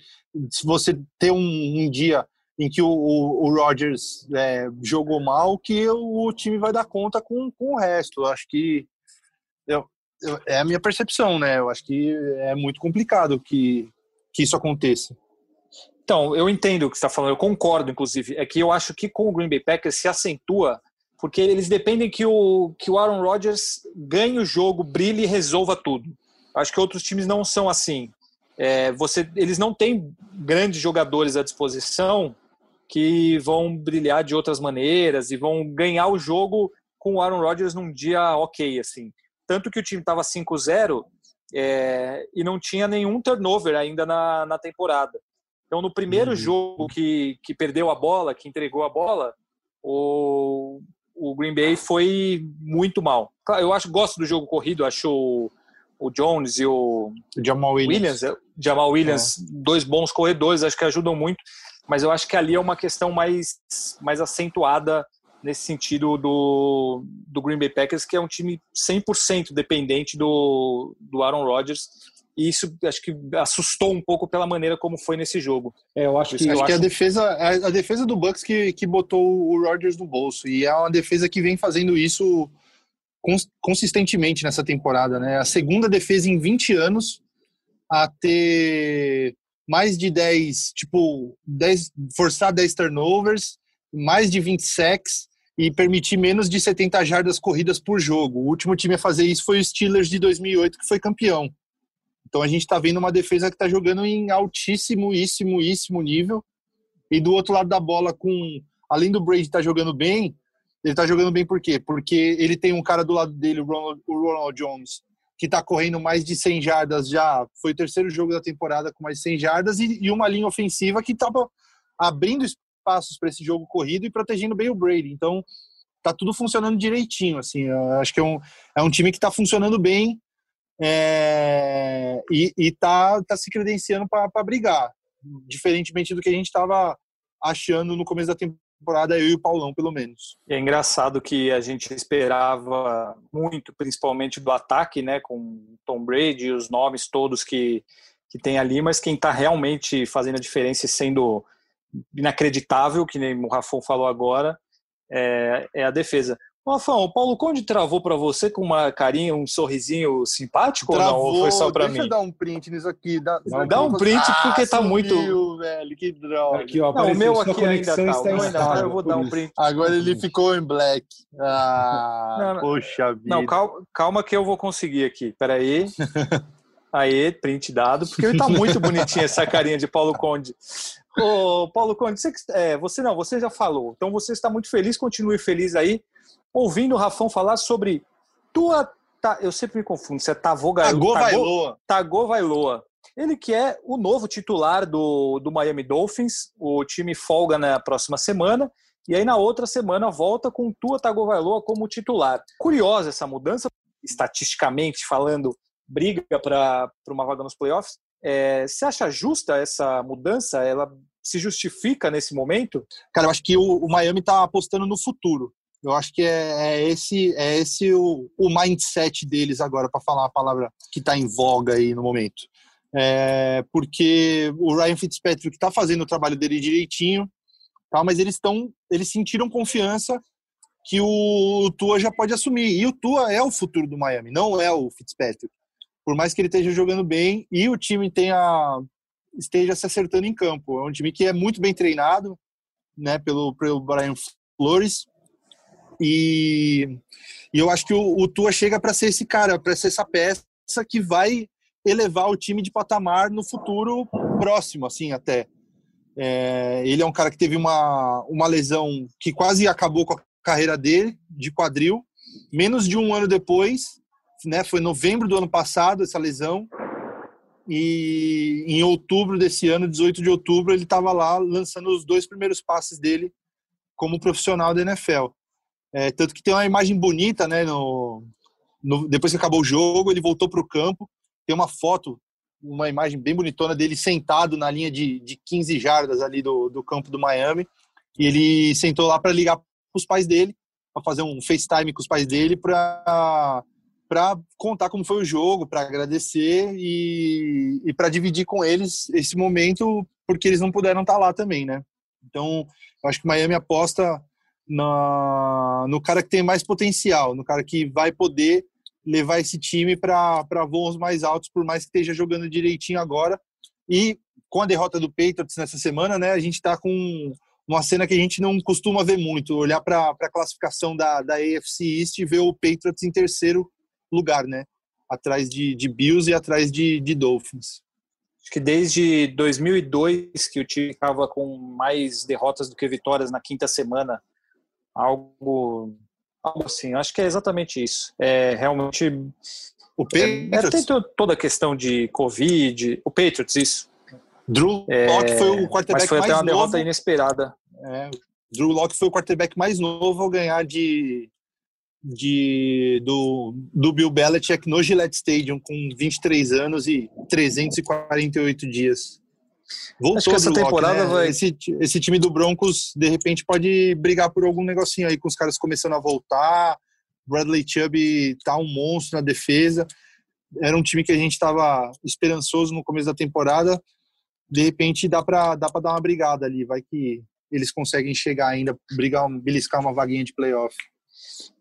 você ter um, um dia em que o, o, o Rodgers é, jogou mal, que o, time vai dar conta com, com o resto. Eu acho que eu, eu, é a minha percepção, né? Eu acho que é muito complicado que, que isso aconteça. Então, eu entendo o que você está falando, eu concordo, inclusive. É que eu acho que com o Green Bay Packers se acentua, porque eles dependem que o, que o Aaron Rodgers ganhe o jogo, brilhe e resolva tudo. Acho que outros times não são assim. É, você, eles não têm grandes jogadores à disposição que vão brilhar de outras maneiras e vão ganhar o jogo com o Aaron Rodgers num dia ok, assim. Tanto que o time estava 5-0 é, e não tinha nenhum turnover ainda na, na temporada. Então, no primeiro uhum. jogo que, que perdeu a bola, que entregou a bola, o, o Green Bay foi muito mal. Eu acho gosto do jogo corrido, acho o, o Jones e o, o Jamal Williams, Williams é, Jamal Williams é. dois bons corredores, acho que ajudam muito, mas eu acho que ali é uma questão mais, mais acentuada nesse sentido do, do Green Bay Packers, que é um time 100% dependente do, do Aaron Rodgers. E isso acho que assustou um pouco pela maneira como foi nesse jogo. É, eu acho que, eu acho que a defesa a, a, defesa do Bucks que, que botou o Rodgers no bolso e é uma defesa que vem fazendo isso consistentemente nessa temporada, né? A segunda defesa em 20 anos a ter mais de 10, tipo, 10, forçar 10 turnovers, mais de 20 sacks e permitir menos de 70 jardas corridas por jogo. O último time a fazer isso foi o Steelers de 2008, que foi campeão. Então a gente está vendo uma defesa que está jogando em altíssimo, íssimo, nível. E do outro lado da bola, com além do Brady estar tá jogando bem, ele está jogando bem por quê? Porque ele tem um cara do lado dele, o Ronald, o Ronald Jones, que está correndo mais de 100 jardas já. Foi o terceiro jogo da temporada com mais de 100 jardas e, e uma linha ofensiva que estava abrindo passos para esse jogo corrido e protegendo bem o Brady. Então, tá tudo funcionando direitinho. Assim, acho que é um, é um time que está funcionando bem é, e, e tá, tá se credenciando para brigar, diferentemente do que a gente estava achando no começo da temporada, eu e o Paulão, pelo menos. É engraçado que a gente esperava muito, principalmente do ataque, né, com Tom Brady e os nomes todos que, que tem ali, mas quem está realmente fazendo a diferença e sendo inacreditável, que nem o Rafon falou agora, é, é a defesa. Rafão, o Paulo Conde travou para você com uma carinha, um sorrisinho simpático travou, ou não? Ou foi só para mim? Deixa eu dar um print nisso aqui. Dá, não, dá um print porque ah, tá sumiu, muito. velho, que droga. Aqui, ó, não, o meu aqui ainda tá. ainda tá. Eu vou dar um print. Agora ele ficou em black. Ah, não, não. poxa vida. Não, calma, calma que eu vou conseguir aqui. Peraí. Aí, print dado, porque ele tá muito bonitinho essa carinha de Paulo Conde. Ô, Paulo Conde, você, é, você não, você já falou. Então você está muito feliz, continue feliz aí, ouvindo o Rafão falar sobre tua. Tá, eu sempre me confundo, se é Tagô Vailoa. Tagô Vailoa. Ele que é o novo titular do, do Miami Dolphins. O time folga na próxima semana. E aí na outra semana volta com Tua Tagovailoa como titular. Curiosa essa mudança, estatisticamente falando, briga para uma vaga nos playoffs. É, você acha justa essa mudança? Ela se justifica nesse momento? Cara, eu acho que o, o Miami está apostando no futuro. Eu acho que é, é esse é esse o, o mindset deles agora, para falar a palavra que está em voga aí no momento. É, porque o Ryan Fitzpatrick está fazendo o trabalho dele direitinho, tá? mas eles estão eles sentiram confiança que o, o Tua já pode assumir. E o Tua é o futuro do Miami, não é o Fitzpatrick por mais que ele esteja jogando bem e o time tenha esteja se acertando em campo. É um time que é muito bem treinado, né, pelo, pelo Brian Flores. E, e eu acho que o, o Tua chega para ser esse cara, para ser essa peça que vai elevar o time de patamar no futuro próximo, assim, até. É, ele é um cara que teve uma, uma lesão que quase acabou com a carreira dele, de quadril. Menos de um ano depois, né? Foi novembro do ano passado essa lesão. E em outubro desse ano, 18 de outubro, ele estava lá lançando os dois primeiros passes dele como profissional da NFL. É, tanto que tem uma imagem bonita, né? No, no depois que acabou o jogo, ele voltou para o campo. Tem uma foto, uma imagem bem bonitona dele sentado na linha de, de 15 jardas ali do, do campo do Miami. E ele sentou lá para ligar para os pais dele, para fazer um FaceTime com os pais dele, para para contar como foi o jogo, para agradecer e, e para dividir com eles esse momento, porque eles não puderam estar tá lá também, né? Então, eu acho que o Miami aposta na, no cara que tem mais potencial, no cara que vai poder levar esse time para voos mais altos, por mais que esteja jogando direitinho agora. E com a derrota do Patriots nessa semana, né, a gente está com uma cena que a gente não costuma ver muito, olhar para a classificação da, da AFC East e ver o Patriots em terceiro lugar, né? atrás de, de Bills e atrás de, de Dolphins. Acho que desde 2002 que o time estava com mais derrotas do que vitórias na quinta semana. Algo, algo assim. Acho que é exatamente isso. É realmente. O Patriots. É, é, tem toda a questão de Covid. O Patriots, isso. Drew é, Locke foi o quarterback mas foi até uma derrota inesperada. É, Drew Locke foi o quarterback mais novo ao ganhar de, de, do, do Bill Belichick no Gillette Stadium com 23 anos e 348 dias. Voltou Acho que essa temporada né? vai... esse, esse time do Broncos, de repente, pode brigar por algum negocinho aí, com os caras começando a voltar. Bradley Chubb tá um monstro na defesa. Era um time que a gente estava esperançoso no começo da temporada. De repente, dá para dá dar uma brigada ali. Vai que eles conseguem chegar ainda, brigar, beliscar uma vaguinha de playoff.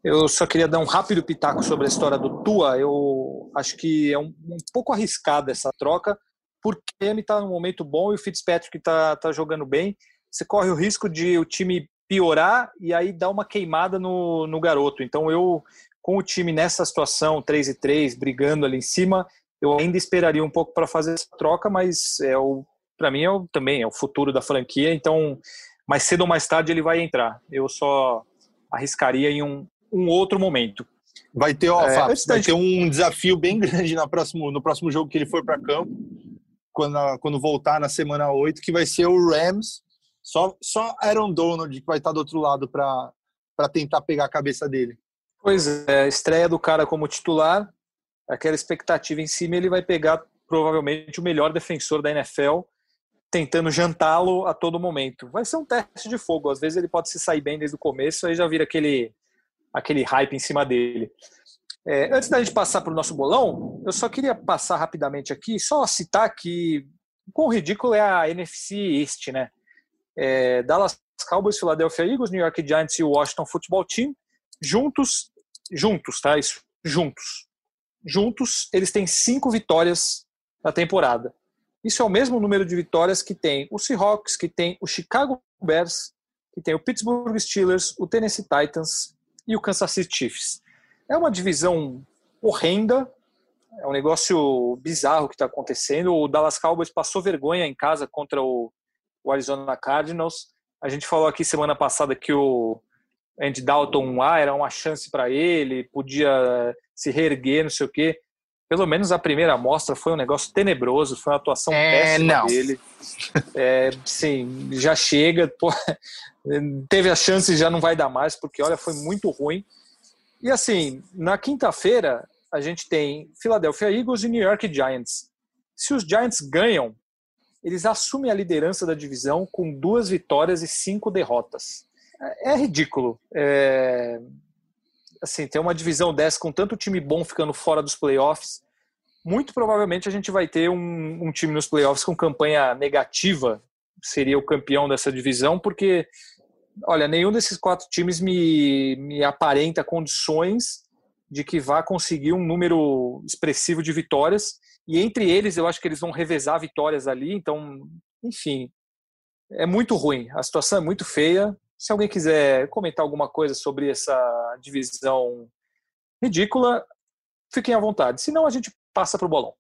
Eu só queria dar um rápido pitaco sobre a história do Tua. Eu acho que é um, um pouco arriscada essa troca, porque ele está num momento bom e o Fitzpatrick está tá jogando bem. Você corre o risco de o time piorar e aí dar uma queimada no, no garoto. Então eu, com o time nessa situação, 3 e 3, brigando ali em cima, eu ainda esperaria um pouco para fazer essa troca, mas é o para mim é o, também é o futuro da franquia, então mais cedo ou mais tarde ele vai entrar. Eu só arriscaria em um, um outro momento. Vai ter, ó, é, Fábio, vai ter um desafio bem grande no próximo, no próximo jogo que ele for para campo, quando, quando voltar na semana 8, que vai ser o Rams. Só, só Aaron Donald que vai estar do outro lado para tentar pegar a cabeça dele. Pois é, estreia do cara como titular, aquela expectativa em cima, ele vai pegar provavelmente o melhor defensor da NFL tentando jantá-lo a todo momento. Vai ser um teste de fogo. Às vezes ele pode se sair bem desde o começo, aí já vira aquele, aquele hype em cima dele. É, antes da gente passar para o nosso bolão, eu só queria passar rapidamente aqui, só citar que quão ridículo é a NFC este, né? É, Dallas Cowboys, Philadelphia Eagles, New York Giants e o Washington Football Team, juntos, juntos, tá? Isso, juntos. Juntos, eles têm cinco vitórias na temporada. Isso é o mesmo número de vitórias que tem o Seahawks, que tem o Chicago Bears, que tem o Pittsburgh Steelers, o Tennessee Titans e o Kansas City Chiefs. É uma divisão horrenda, é um negócio bizarro que está acontecendo. O Dallas Cowboys passou vergonha em casa contra o, o Arizona Cardinals. A gente falou aqui semana passada que o Andy Dalton ah, era uma chance para ele, podia se reerguer, não sei o quê pelo menos a primeira amostra foi um negócio tenebroso, foi uma atuação é, péssima não. dele. É, sim, já chega, pô, teve a chance e já não vai dar mais, porque olha, foi muito ruim. E assim, na quinta-feira, a gente tem Philadelphia Eagles e New York Giants. Se os Giants ganham, eles assumem a liderança da divisão com duas vitórias e cinco derrotas. É, é ridículo. É, assim, ter uma divisão dessa com tanto time bom ficando fora dos playoffs, muito provavelmente a gente vai ter um, um time nos playoffs com campanha negativa, seria o campeão dessa divisão, porque, olha, nenhum desses quatro times me, me aparenta condições de que vá conseguir um número expressivo de vitórias, e entre eles eu acho que eles vão revezar vitórias ali, então, enfim, é muito ruim, a situação é muito feia, se alguém quiser comentar alguma coisa sobre essa divisão ridícula, fiquem à vontade. Se não, a gente passa para o bolão.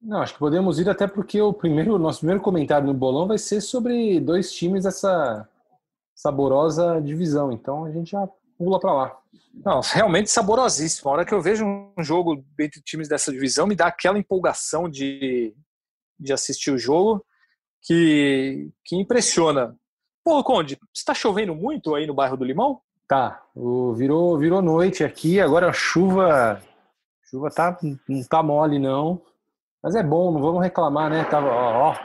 Não, acho que podemos ir até porque o primeiro, nosso primeiro comentário no bolão vai ser sobre dois times dessa saborosa divisão. Então a gente já pula para lá. Não, realmente saborosíssimo. A hora que eu vejo um jogo entre times dessa divisão, me dá aquela empolgação de, de assistir o jogo que, que impressiona. Pô, Conde, está chovendo muito aí no bairro do Limão? Tá, o, virou, virou noite aqui, agora a chuva, chuva tá, não tá mole não, mas é bom, não vamos reclamar, né? Tava, ó, ó,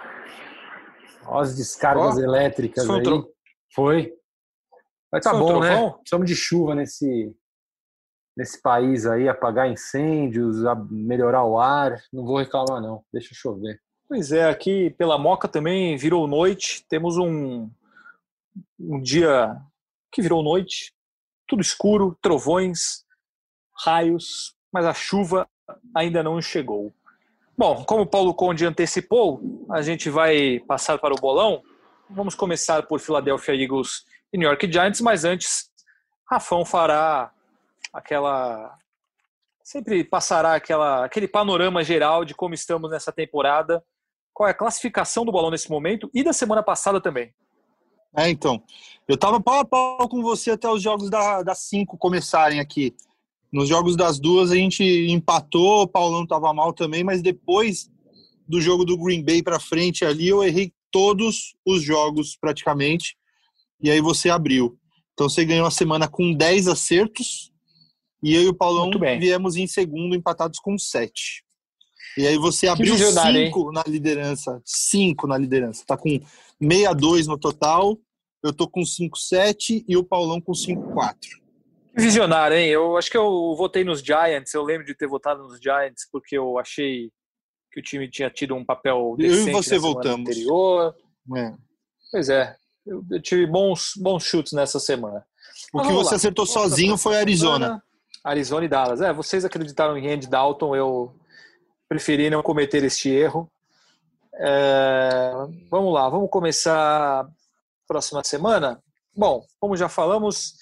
ó as descargas elétricas aí. Tro... Foi. Mas tá bom, né? Precisamos de chuva nesse, nesse país aí, apagar incêndios, melhorar o ar, não vou reclamar não, deixa chover. Pois é, aqui pela Moca também virou noite, temos um um dia que virou noite, tudo escuro, trovões, raios, mas a chuva ainda não chegou. Bom, como o Paulo Conde antecipou, a gente vai passar para o bolão. Vamos começar por Philadelphia Eagles e New York Giants, mas antes, Rafão fará aquela sempre passará aquela, aquele panorama geral de como estamos nessa temporada, qual é a classificação do bolão nesse momento e da semana passada também. É, então. Eu tava pau a pau com você até os jogos da, das cinco começarem aqui. Nos jogos das duas a gente empatou, o Paulão tava mal também, mas depois do jogo do Green Bay para frente ali, eu errei todos os jogos praticamente. E aí você abriu. Então você ganhou a semana com 10 acertos e eu e o Paulão viemos em segundo, empatados com 7. E aí você abriu 5 na liderança. 5 na liderança. Tá com 62 no total. Eu tô com 5-7 e o Paulão com 5-4. Visionário, hein? Eu acho que eu votei nos Giants. Eu lembro de ter votado nos Giants porque eu achei que o time tinha tido um papel decente eu e você voltamos. anterior. É. Pois é, eu, eu, tive bons, bons chutes nessa semana. O Mas que você lá. acertou vamos sozinho foi Arizona. Arizona e Dallas. É, vocês acreditaram em Andy Dalton, eu preferi não cometer este erro. É, vamos lá, vamos começar próxima semana. Bom, como já falamos,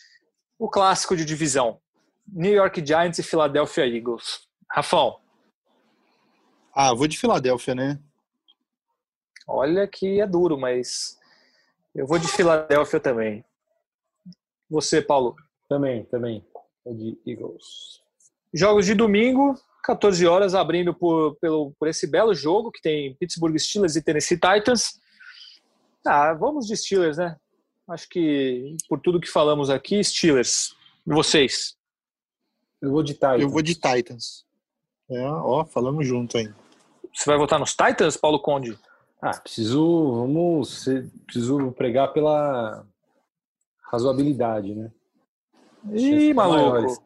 o clássico de divisão: New York Giants e Philadelphia Eagles. Rafão. Ah, vou de Filadélfia, né? Olha que é duro, mas eu vou de Filadélfia também. Você, Paulo? Também, também. Vou de Eagles. Jogos de domingo, 14 horas, abrindo por, pelo, por esse belo jogo que tem Pittsburgh Steelers e Tennessee Titans. Ah, vamos de Steelers, né? Acho que por tudo que falamos aqui, Steelers. E vocês? Eu vou de Titans. Eu vou de Titans. É, ó, falamos junto ainda. Você vai votar nos Titans, Paulo Conde? Ah, preciso, vamos, preciso pregar pela razoabilidade, né? Ih, maluco.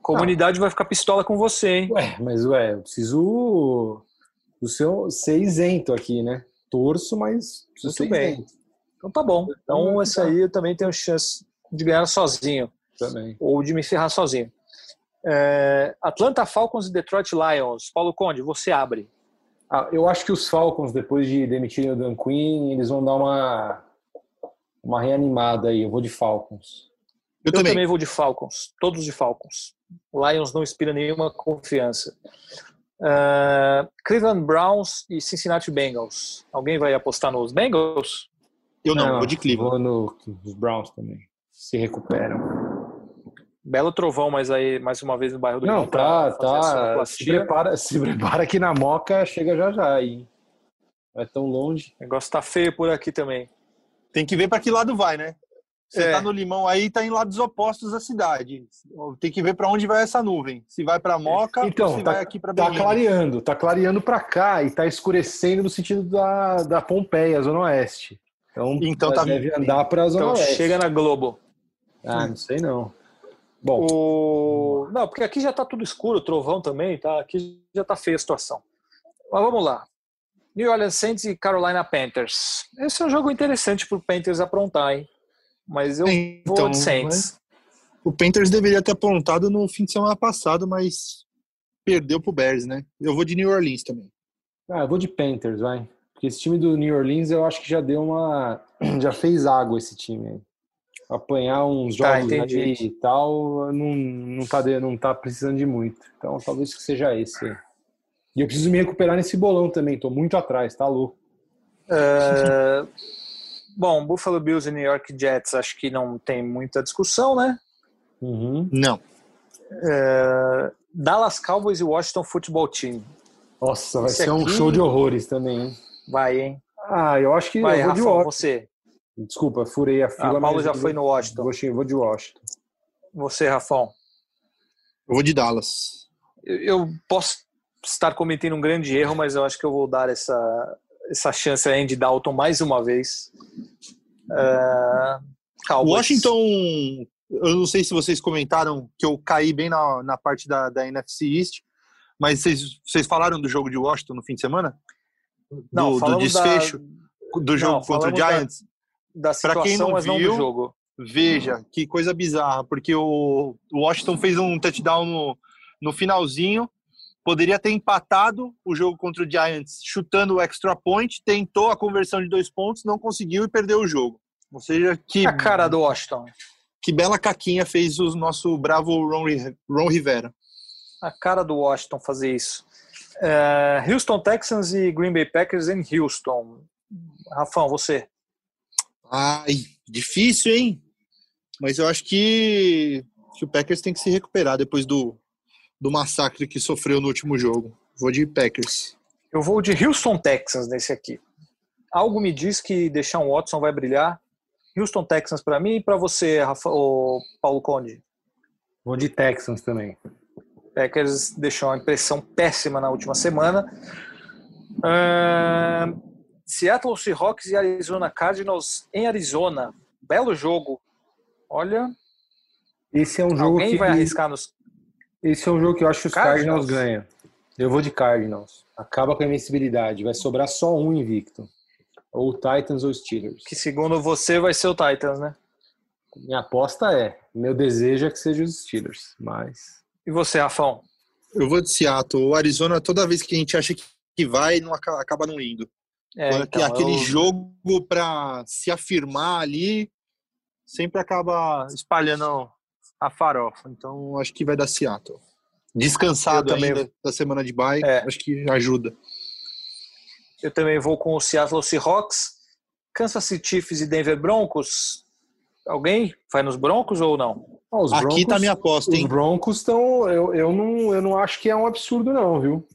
Comunidade Não. vai ficar pistola com você, hein? Ué, mas ué, eu preciso do seu, ser isento aqui, né? Torço, mas preciso Muito bem. Isento. Então tá bom. Então, então esse aí eu também tenho chance de ganhar sozinho. Também. Ou de me ferrar sozinho. É, Atlanta Falcons e Detroit Lions. Paulo Conde, você abre. Ah, eu acho que os Falcons, depois de demitirem o Dan Quinn, eles vão dar uma, uma reanimada aí. Eu vou de Falcons. Eu, eu também. também. vou de Falcons. Todos de Falcons. O Lions não inspira nenhuma confiança. Uh, Cleveland Browns e Cincinnati Bengals. Alguém vai apostar nos Bengals? Eu não, não vou de Cleveland. Vou no, nos Browns também. Se recuperam. Belo trovão, mas aí mais uma vez no bairro do Não, tá, tá. Se prepara, se prepara que na Moca chega já já aí. Não é tão longe. O negócio tá feio por aqui também. Tem que ver para que lado vai, né? Você é. tá no Limão aí, tá em lados opostos da cidade. Tem que ver para onde vai essa nuvem. Se vai para Moca então, ou se tá, vai aqui para Tá clareando, tá clareando para cá e tá escurecendo no sentido da, da Pompeia, Zona Oeste. Então, então tá deve andar para a Zona então, Oeste. Chega na Globo. Ah, não sei não. Bom. O... Não, porque aqui já está tudo escuro, trovão também, tá? Aqui já está feia a situação. Mas vamos lá. New Orleans Saints e Carolina Panthers. Esse é um jogo interessante para o Panthers aprontar, hein? Mas eu então, vou de Saints. O Panthers deveria ter apontado no fim de semana passado, mas perdeu pro Bears, né? Eu vou de New Orleans também. Ah, eu vou de Panthers, vai. Porque esse time do New Orleans eu acho que já deu uma. Já fez água esse time aí apanhar uns tá, jogos tá, e tal, não, não, tá, não tá precisando de muito. Então talvez que seja esse. E eu preciso me recuperar nesse bolão também, tô muito atrás, tá louco. Uh, bom, Buffalo Bills e New York Jets acho que não tem muita discussão, né? Uhum. Não. Uh, Dallas Cowboys e Washington Football Team. Nossa, vai Esse ser um show de horrores também, hein? Vai, hein? Ah, eu acho que vai, eu vou Rafa, de Washington. você. Desculpa, furei a fila. Ah, Paulo já foi no Washington. Vou de Washington. Você, Rafão? Eu vou de Dallas. Eu, eu, posso estar cometendo um grande erro, mas eu acho que eu vou dar essa, essa chance a Andy Dalton mais uma vez. Uh, Washington, eu não sei se vocês comentaram que eu caí bem na, na parte da, da NFC East, mas vocês, vocês falaram do jogo de Washington no fim de semana? Não, do, do desfecho da... do jogo não, contra o Giants? Da da situação, quem não mas viu, não do jogo. Veja, que coisa bizarra, porque o Washington fez um touchdown no, no finalzinho, poderia ter empatado o jogo contra o Giants chutando o extra point, tentou a conversão de dois pontos, não conseguiu e perdeu o jogo. Ou seja, que. A cara do Washington. Que bela caquinha fez o nosso bravo Ron, Ron Rivera. A cara do Washington fazer isso. É, Houston Texans e Green Bay Packers em Houston. Rafão, você. Ai, difícil, hein? Mas eu acho que, que o Packers tem que se recuperar depois do, do massacre que sofreu no último jogo. Vou de Packers. Eu vou de Houston Texans nesse aqui. Algo me diz que Deshaun Watson vai brilhar. Houston Texans para mim e para você, Rafa, Paulo Conde. Vou de Texans também. Packers deixou uma impressão péssima na última semana. Uh, Seattle Seahawks e Arizona Cardinals em Arizona. Belo jogo. Olha. Esse é um jogo Alguém que vai arriscar nos. Esse é um jogo que eu acho que os Cardinals, Cardinals ganham. Eu vou de Cardinals. Acaba com a invencibilidade. Vai sobrar só um invicto. Ou Titans ou Steelers. Que segundo você vai ser o Titans, né? Minha aposta é. Meu desejo é que seja os Steelers, mas. E você, Rafão? Eu vou de Seattle. O Arizona, toda vez que a gente acha que vai, não acaba não indo. É, então, aquele eu... jogo para se afirmar ali sempre acaba espalhando a farofa. Então, acho que vai dar Seattle. Descansado também ainda da semana de bye, é. acho que ajuda. Eu também vou com o Seattle Seahawks, Kansas City Chiefs e Denver Broncos. Alguém vai nos Broncos ou não? Ah, Aqui Broncos, tá minha aposta, hein? Os Broncos estão. Eu, eu, não, eu não acho que é um absurdo, não, viu?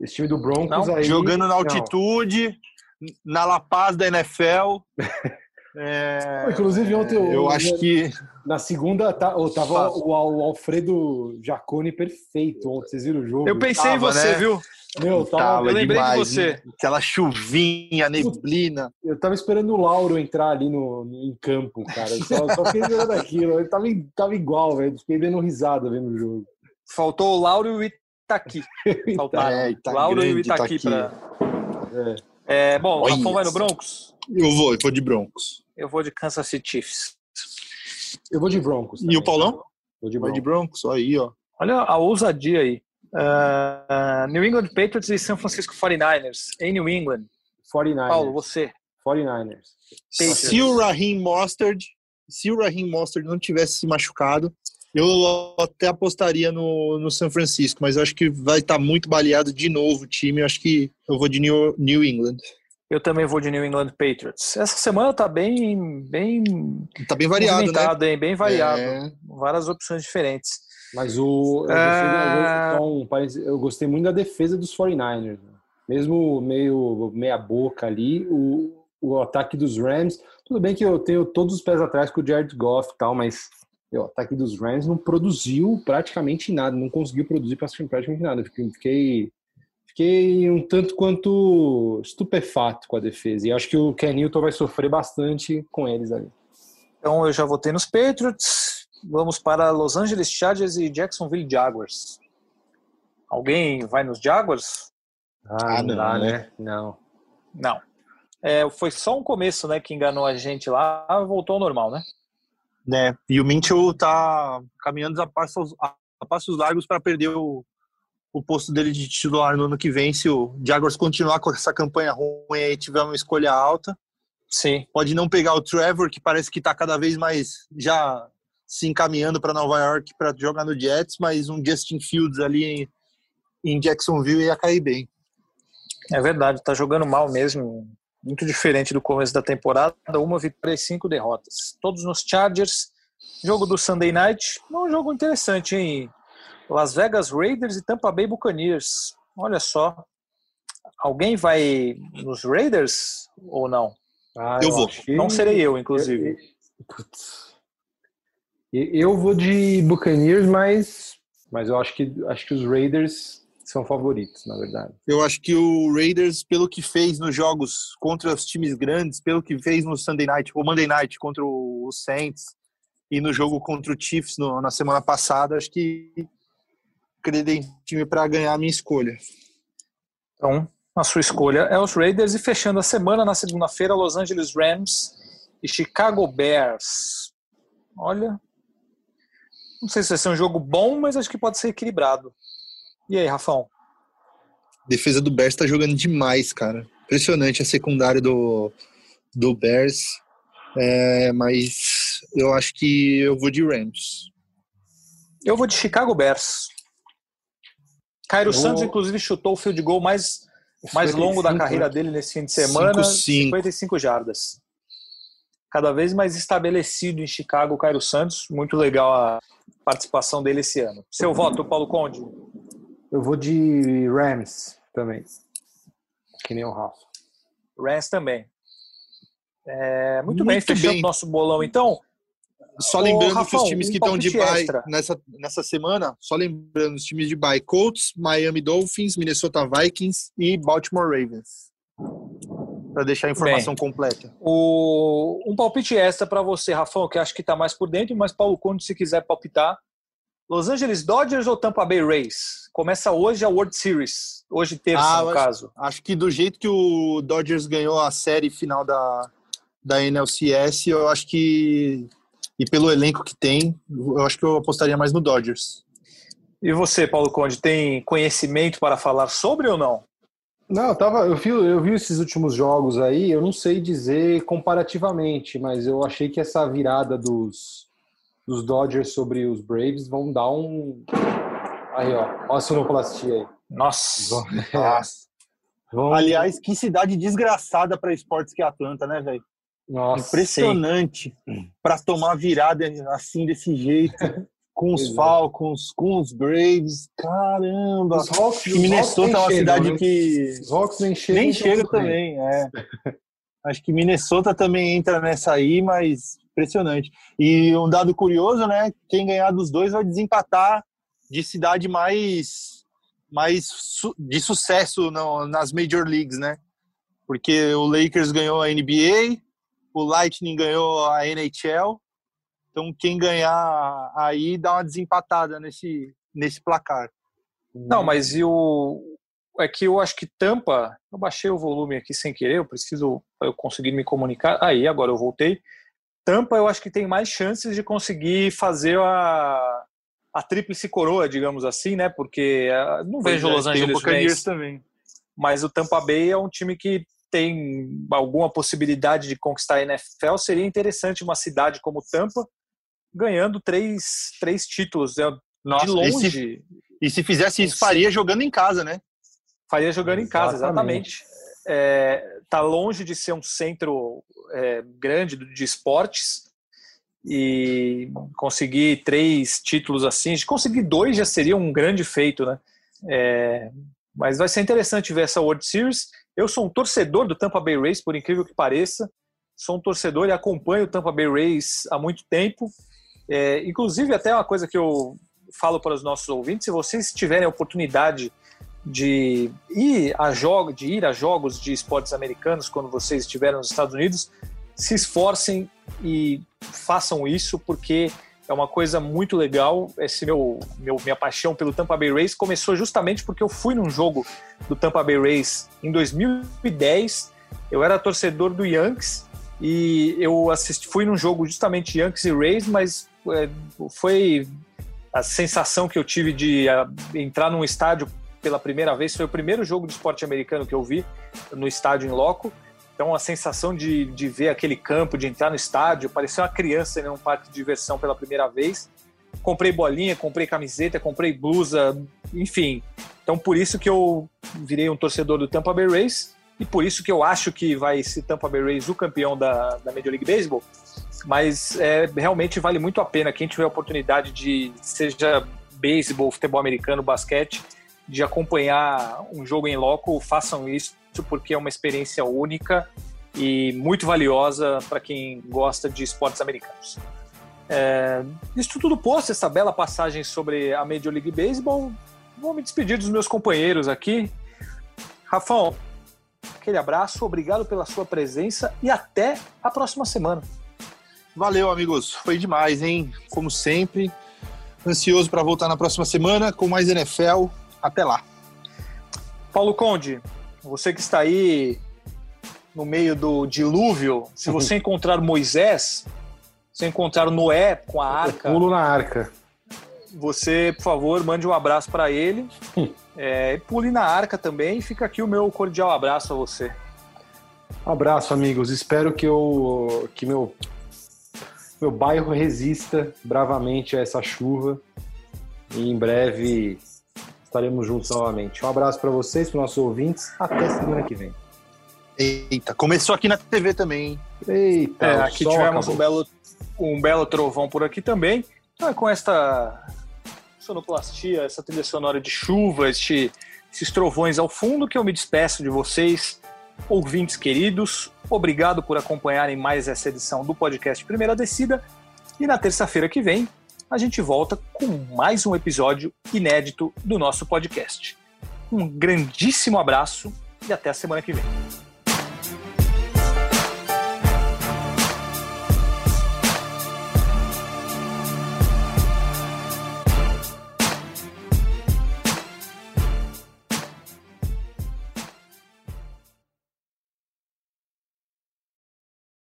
Esse time do Broncos não, aí. Jogando na altitude, não. na La Paz da NFL. é, Inclusive, ontem eu, eu acho que. Na segunda, tá, oh, tava o, o, Alfredo Jacone perfeito ontem. Vocês viram o jogo? Eu pensei tava, em você, né? viu? Meu, tava, tava eu lembrei demais, de você. Né? Aquela chuvinha, neblina. Eu tava esperando o Lauro entrar ali no, no em campo, cara. só, só fiquei esperando aquilo. Ele tava, tava igual, velho. Fiquei dando risada vendo o jogo. Faltou o Lauro e o Itaqui. Faltaram. É, tá Lauro e o Itaqui, pra. É. É, bom, o Rafão vai no Broncos? Eu vou, eu vou de Broncos. Eu vou de Kansas City Chiefs. Eu vou de Broncos. Também. E o Paulão? Vou de Broncos. Vai de Broncos, aí, ó. Olha a ousadia aí. Uh, New England Patriots e São Francisco 49ers em New England. 49ers. Paulo, você. 49ers. Patriots. Se o Raheem Mostert, se o Raheem Mostert não tivesse se machucado, eu até apostaria no, no São Francisco, mas eu acho que vai estar tá muito baleado de novo o time. Eu acho que eu vou de New, New England. Eu também vou de New England Patriots. Essa semana tá bem, bem, tá bem variado, né? Bem variado, é... várias opções diferentes. Mas o eu gostei, eu gostei, muito da defesa dos 49ers. Né? Mesmo meio meia boca ali, o, o ataque dos Rams, tudo bem que eu tenho todos os pés atrás com o Jared Goff e tal, mas o ataque dos Rams não produziu praticamente nada, não conseguiu produzir praticamente nada. Fiquei, fiquei um tanto quanto estupefato com a defesa. E acho que o Ken Newton vai sofrer bastante com eles ali. Então eu já votei nos Patriots. Vamos para Los Angeles Chargers e Jacksonville Jaguars. Alguém vai nos Jaguars? Ah, ah não, dá, né? né? Não. Não. É, foi só um começo, né, que enganou a gente lá, voltou ao normal, né? Né? E o Minchel tá caminhando a passos, a passos largos para perder o, o posto dele de titular no ano que vem se o Jaguars continuar com essa campanha ruim e tiver uma escolha alta. Sim. Pode não pegar o Trevor, que parece que está cada vez mais já se encaminhando para Nova York para jogar no Jets, mas um Justin Fields ali em, em Jacksonville ia cair bem. É verdade, tá jogando mal mesmo muito diferente do começo da temporada, uma vitória e cinco derrotas. Todos nos Chargers. Jogo do Sunday Night, um jogo interessante, hein? Las Vegas Raiders e Tampa Bay Buccaneers. Olha só. Alguém vai nos Raiders ou não? Ah, eu, eu vou. Não serei eu, inclusive. Eu, eu vou de Buccaneers, mas, mas eu acho que, acho que os Raiders são favoritos, na verdade. Eu acho que o Raiders, pelo que fez nos jogos contra os times grandes, pelo que fez no Sunday Night ou Monday Night contra o Saints e no jogo contra o Chiefs no, na semana passada, acho que time para ganhar a minha escolha. Então, a sua escolha é os Raiders e fechando a semana na segunda-feira, Los Angeles Rams e Chicago Bears. Olha, não sei se vai ser um jogo bom, mas acho que pode ser equilibrado. E aí, Rafão? defesa do Bears tá jogando demais, cara. Impressionante a secundária do, do Bears. É, mas eu acho que eu vou de Rams. Eu vou de Chicago Bears. Cairo Santos, inclusive, chutou o field goal mais, mais longo da carreira dele nesse fim de semana, 55 jardas. Cada vez mais estabelecido em Chicago Cairo Santos. Muito legal a participação dele esse ano. Seu voto, Paulo Conde? Eu vou de Rams também. Que nem o Rafa. Rams também. É, muito, muito, bem, fechando nosso bolão então. Só lembrando Rafão, que os times que estão de bye nessa, nessa semana, só lembrando os times de bye: Colts, Miami Dolphins, Minnesota Vikings e Baltimore Ravens. Para deixar a informação Bem, completa. O, um palpite extra para você, Rafão, que acho que está mais por dentro, mas Paulo Conde, se quiser palpitar. Los Angeles Dodgers ou Tampa Bay Rays? Começa hoje a World Series. Hoje, terça, ah, no acho, caso. Acho que do jeito que o Dodgers ganhou a série final da, da NLCS, eu acho que e pelo elenco que tem, eu acho que eu apostaria mais no Dodgers. E você, Paulo Conde, tem conhecimento para falar sobre ou não? Não, eu, tava, eu, vi, eu vi esses últimos jogos aí, eu não sei dizer comparativamente, mas eu achei que essa virada dos, dos Dodgers sobre os Braves vão dar um. Aí, ó, olha a sonoplastia aí. Nossa! Nossa. Vão... Aliás, que cidade desgraçada para esportes que é Atlanta, né, velho? Nossa, Impressionante para tomar virada assim desse jeito. Com os Falcons, com os Braves, caramba! Os Hawks, e Minnesota é uma cidade né? que. Os Hawks nem chegam. Nem chega também, é. Acho que Minnesota também entra nessa aí, mas impressionante. E um dado curioso, né? Quem ganhar dos dois vai desempatar de cidade mais, mais su de sucesso no, nas Major Leagues, né? Porque o Lakers ganhou a NBA, o Lightning ganhou a NHL. Então, quem ganhar aí dá uma desempatada nesse, nesse placar. Não, mas e o. É que eu acho que Tampa. Eu baixei o volume aqui sem querer, eu preciso. Eu conseguir me comunicar. Aí, agora eu voltei. Tampa, eu acho que tem mais chances de conseguir fazer a, a tríplice coroa, digamos assim, né? Porque uh, não pois vejo é, Los Angeles também. Mas o Tampa Bay é um time que tem alguma possibilidade de conquistar a NFL, seria interessante uma cidade como Tampa ganhando três, três títulos né? Nossa, de longe. E se, e se fizesse isso, faria jogando em casa, né? Faria jogando exatamente. em casa, exatamente. É, tá longe de ser um centro é, grande de esportes e conseguir três títulos assim, de conseguir dois já seria um grande feito, né? É, mas vai ser interessante ver essa World Series eu sou um torcedor do Tampa Bay Rays, por incrível que pareça. Sou um torcedor e acompanho o Tampa Bay Rays há muito tempo. É, inclusive, até uma coisa que eu falo para os nossos ouvintes: se vocês tiverem a oportunidade de ir a jogos, de ir a jogos de esportes americanos quando vocês estiverem nos Estados Unidos, se esforcem e façam isso, porque é uma coisa muito legal. Esse meu, meu minha paixão pelo Tampa Bay Rays começou justamente porque eu fui num jogo do Tampa Bay Rays em 2010. Eu era torcedor do Yankees e eu assisti, fui num jogo justamente Yankees e Rays, mas é, foi a sensação que eu tive de a, entrar num estádio pela primeira vez. Foi o primeiro jogo de esporte americano que eu vi no estádio em loco. Então, a sensação de, de ver aquele campo, de entrar no estádio, parecia uma criança em um parque de diversão pela primeira vez. Comprei bolinha, comprei camiseta, comprei blusa, enfim. Então, por isso que eu virei um torcedor do Tampa Bay Rays e por isso que eu acho que vai ser Tampa Bay Rays o campeão da, da Major League Baseball. Mas é, realmente vale muito a pena quem tiver a oportunidade de, seja beisebol, futebol americano, basquete, de acompanhar um jogo em loco, façam isso porque é uma experiência única e muito valiosa para quem gosta de esportes americanos. É, isso tudo posto, essa bela passagem sobre a Major League Baseball, vou me despedir dos meus companheiros aqui. Rafão, aquele abraço, obrigado pela sua presença e até a próxima semana. Valeu, amigos. Foi demais, hein? Como sempre. Ansioso para voltar na próxima semana com mais NFL. Até lá. Paulo Conde, você que está aí no meio do dilúvio, se você encontrar Moisés, se encontrar Noé com a arca. pulo na arca. Você, por favor, mande um abraço para ele. é, pule na arca também. Fica aqui o meu cordial abraço a você. abraço, amigos. Espero que, eu, que meu, meu bairro resista bravamente a essa chuva. E em breve estaremos juntos novamente. Um abraço para vocês, para nossos ouvintes. Até semana que vem. Eita, começou aqui na TV também, hein? Eita, é, aqui tivemos um belo, um belo trovão por aqui também. Então, é com esta sonoplastia, essa trilha sonora de chuva, este, esses trovões ao fundo, que eu me despeço de vocês, ouvintes queridos. Obrigado por acompanharem mais essa edição do podcast Primeira Descida. E na terça-feira que vem, a gente volta com mais um episódio inédito do nosso podcast. Um grandíssimo abraço e até a semana que vem.